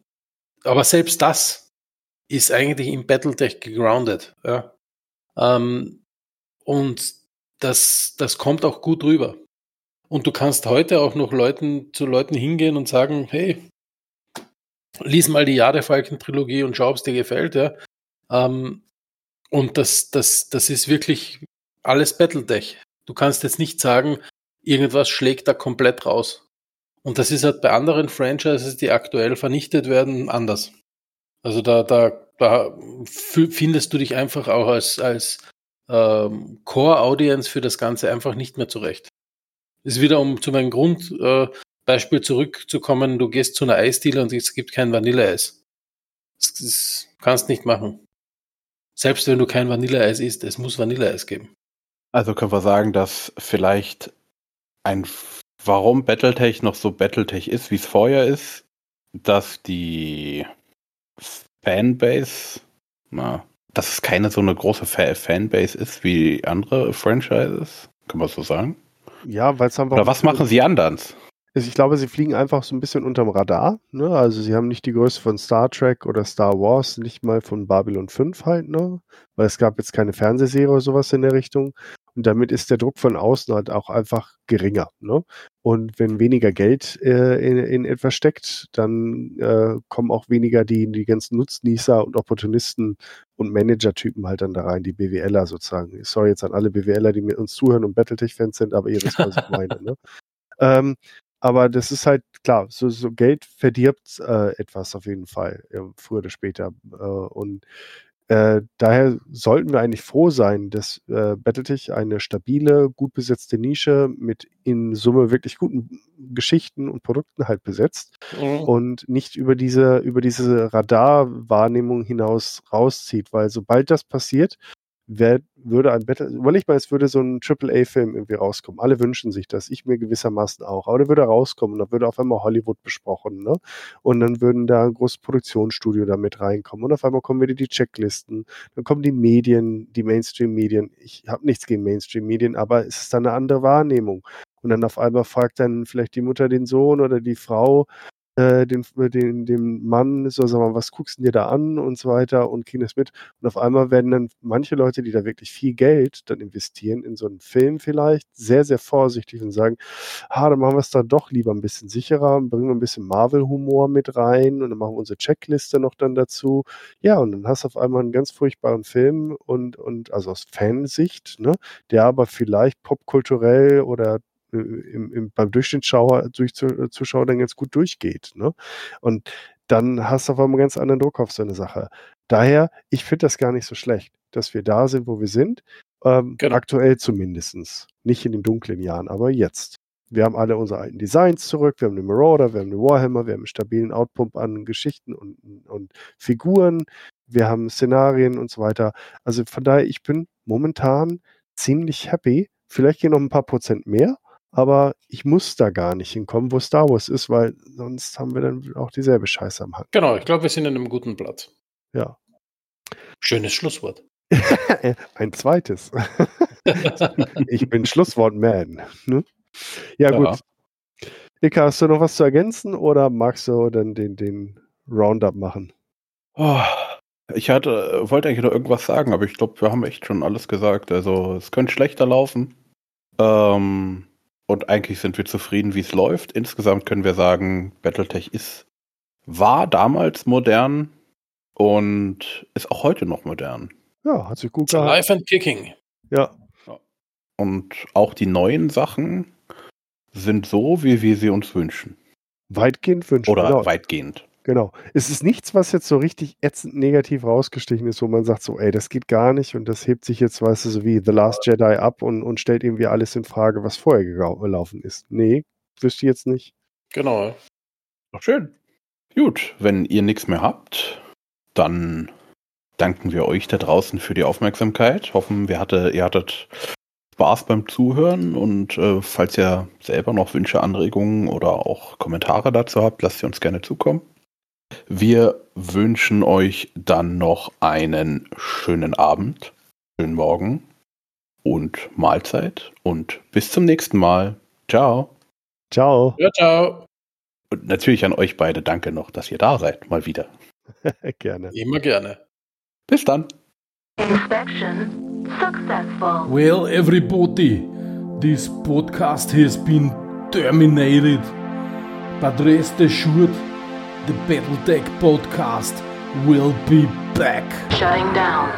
aber selbst das ist eigentlich im Battletech gegroundet, ja. Ähm, und das, das kommt auch gut rüber. Und du kannst heute auch noch Leuten, zu Leuten hingehen und sagen, hey, lies mal die Jadefalken-Trilogie und schau, ob es dir gefällt, ja. Ähm, und das, das, das ist wirklich alles Battletech. Du kannst jetzt nicht sagen, irgendwas schlägt da komplett raus. Und das ist halt bei anderen Franchises, die aktuell vernichtet werden, anders. Also da, da, da findest du dich einfach auch als, als ähm, Core-Audience für das Ganze einfach nicht mehr zurecht. Ist wieder, um zu meinem Grundbeispiel äh, zurückzukommen, du gehst zu einer Eisdiele und es gibt kein Vanilleeis. Das, das kannst nicht machen. Selbst wenn du kein Vanilleeis isst, es muss Vanilleeis geben. Also können wir sagen, dass vielleicht ein, warum Battletech noch so Battletech ist, wie es vorher ist, dass die Fanbase, na, dass es keine so eine große Fanbase ist wie andere Franchises, kann man so sagen? Ja, weil es einfach. Oder was machen sie anders? Ich glaube, sie fliegen einfach so ein bisschen unterm Radar. Ne? Also sie haben nicht die Größe von Star Trek oder Star Wars, nicht mal von Babylon 5 halt, ne? Weil es gab jetzt keine Fernsehserie oder sowas in der Richtung. Und damit ist der Druck von außen halt auch einfach geringer. Ne? Und wenn weniger Geld äh, in, in, etwas steckt, dann äh, kommen auch weniger die, die ganzen Nutznießer und Opportunisten und Manager-Typen halt dann da rein, die BWLer sozusagen. Sorry jetzt an alle BWLer, die mit uns zuhören und Battletech-Fans sind, aber ihr wisst, was ich meine. Ne? Ähm, aber das ist halt klar, so, so Geld verdirbt äh, etwas auf jeden Fall, ja, früher oder später. Äh, und äh, daher sollten wir eigentlich froh sein, dass äh, Battletech eine stabile, gut besetzte Nische mit in Summe wirklich guten Geschichten und Produkten halt besetzt mhm. und nicht über diese, über diese Radarwahrnehmung hinaus rauszieht, weil sobald das passiert, wer, würde ein Battle, überleg mal, es würde so ein AAA-Film irgendwie rauskommen. Alle wünschen sich das, ich mir gewissermaßen auch. Aber der würde rauskommen, da würde auf einmal Hollywood besprochen, ne? Und dann würden da ein großes Produktionsstudio da mit reinkommen. Und auf einmal kommen wieder die Checklisten, dann kommen die Medien, die Mainstream-Medien. Ich habe nichts gegen Mainstream-Medien, aber es ist dann eine andere Wahrnehmung. Und dann auf einmal fragt dann vielleicht die Mutter den Sohn oder die Frau, äh, den, den, dem Mann, so sag mal, was guckst du dir da an und so weiter und kriegen das mit. Und auf einmal werden dann manche Leute, die da wirklich viel Geld dann investieren in so einen Film vielleicht, sehr, sehr vorsichtig und sagen, ah, dann machen wir es da doch lieber ein bisschen sicherer, bringen wir ein bisschen Marvel-Humor mit rein und dann machen wir unsere Checkliste noch dann dazu. Ja, und dann hast du auf einmal einen ganz furchtbaren Film und, und also aus Fansicht, ne, der aber vielleicht popkulturell oder äh, im, im, beim Durchschnittsschauer, durch, Zuschauer dann ganz gut durchgeht. Ne? Und dann hast du auf einmal ganz anderen Druck auf so eine Sache. Daher, ich finde das gar nicht so schlecht, dass wir da sind, wo wir sind. Ähm, genau. Aktuell zumindest. Nicht in den dunklen Jahren, aber jetzt. Wir haben alle unsere alten Designs zurück, wir haben eine Marauder, wir haben eine Warhammer, wir haben einen stabilen Outpump an Geschichten und, und Figuren, wir haben Szenarien und so weiter. Also von daher, ich bin momentan ziemlich happy. Vielleicht gehen noch ein paar Prozent mehr, aber ich muss da gar nicht hinkommen, wo Star Wars ist, weil sonst haben wir dann auch dieselbe Scheiße am Hang. Genau, ich glaube, wir sind in einem guten Platz. Ja. Schönes Schlusswort. Ein zweites. ich bin Schlusswort-Man. Ne? Ja, ja, gut. Ika, hast du noch was zu ergänzen oder magst du dann den, den Roundup machen? Oh, ich hatte, wollte eigentlich noch irgendwas sagen, aber ich glaube, wir haben echt schon alles gesagt. Also, es könnte schlechter laufen. Ähm, und eigentlich sind wir zufrieden, wie es läuft. Insgesamt können wir sagen, Battletech ist, war damals modern und ist auch heute noch modern. Ja, hat sich gut gehalten. Life and Kicking. Ja. Und auch die neuen Sachen sind so, wie wir sie uns wünschen. Weitgehend wünschen. Oder genau. weitgehend. Genau. Es ist nichts, was jetzt so richtig ätzend negativ rausgestichen ist, wo man sagt so, ey, das geht gar nicht und das hebt sich jetzt, weißt du, so wie The Last Jedi ab und, und stellt irgendwie alles in Frage, was vorher gelaufen ist. Nee, wüsste ich jetzt nicht. Genau. Doch schön. Gut, wenn ihr nichts mehr habt, dann danken wir euch da draußen für die Aufmerksamkeit. Hoffen, wir hatte, ihr hattet Spaß beim Zuhören und äh, falls ihr selber noch Wünsche, Anregungen oder auch Kommentare dazu habt, lasst sie uns gerne zukommen. Wir wünschen euch dann noch einen schönen Abend, schönen Morgen und Mahlzeit und bis zum nächsten Mal. Ciao. Ciao. Ja, ciao. Und natürlich an euch beide danke noch, dass ihr da seid, mal wieder. gerne. Immer gerne. Bis dann. Inspection Successful. Well, everybody, this podcast has been terminated. But rest assured, The Battletech podcast will be back. Shutting down.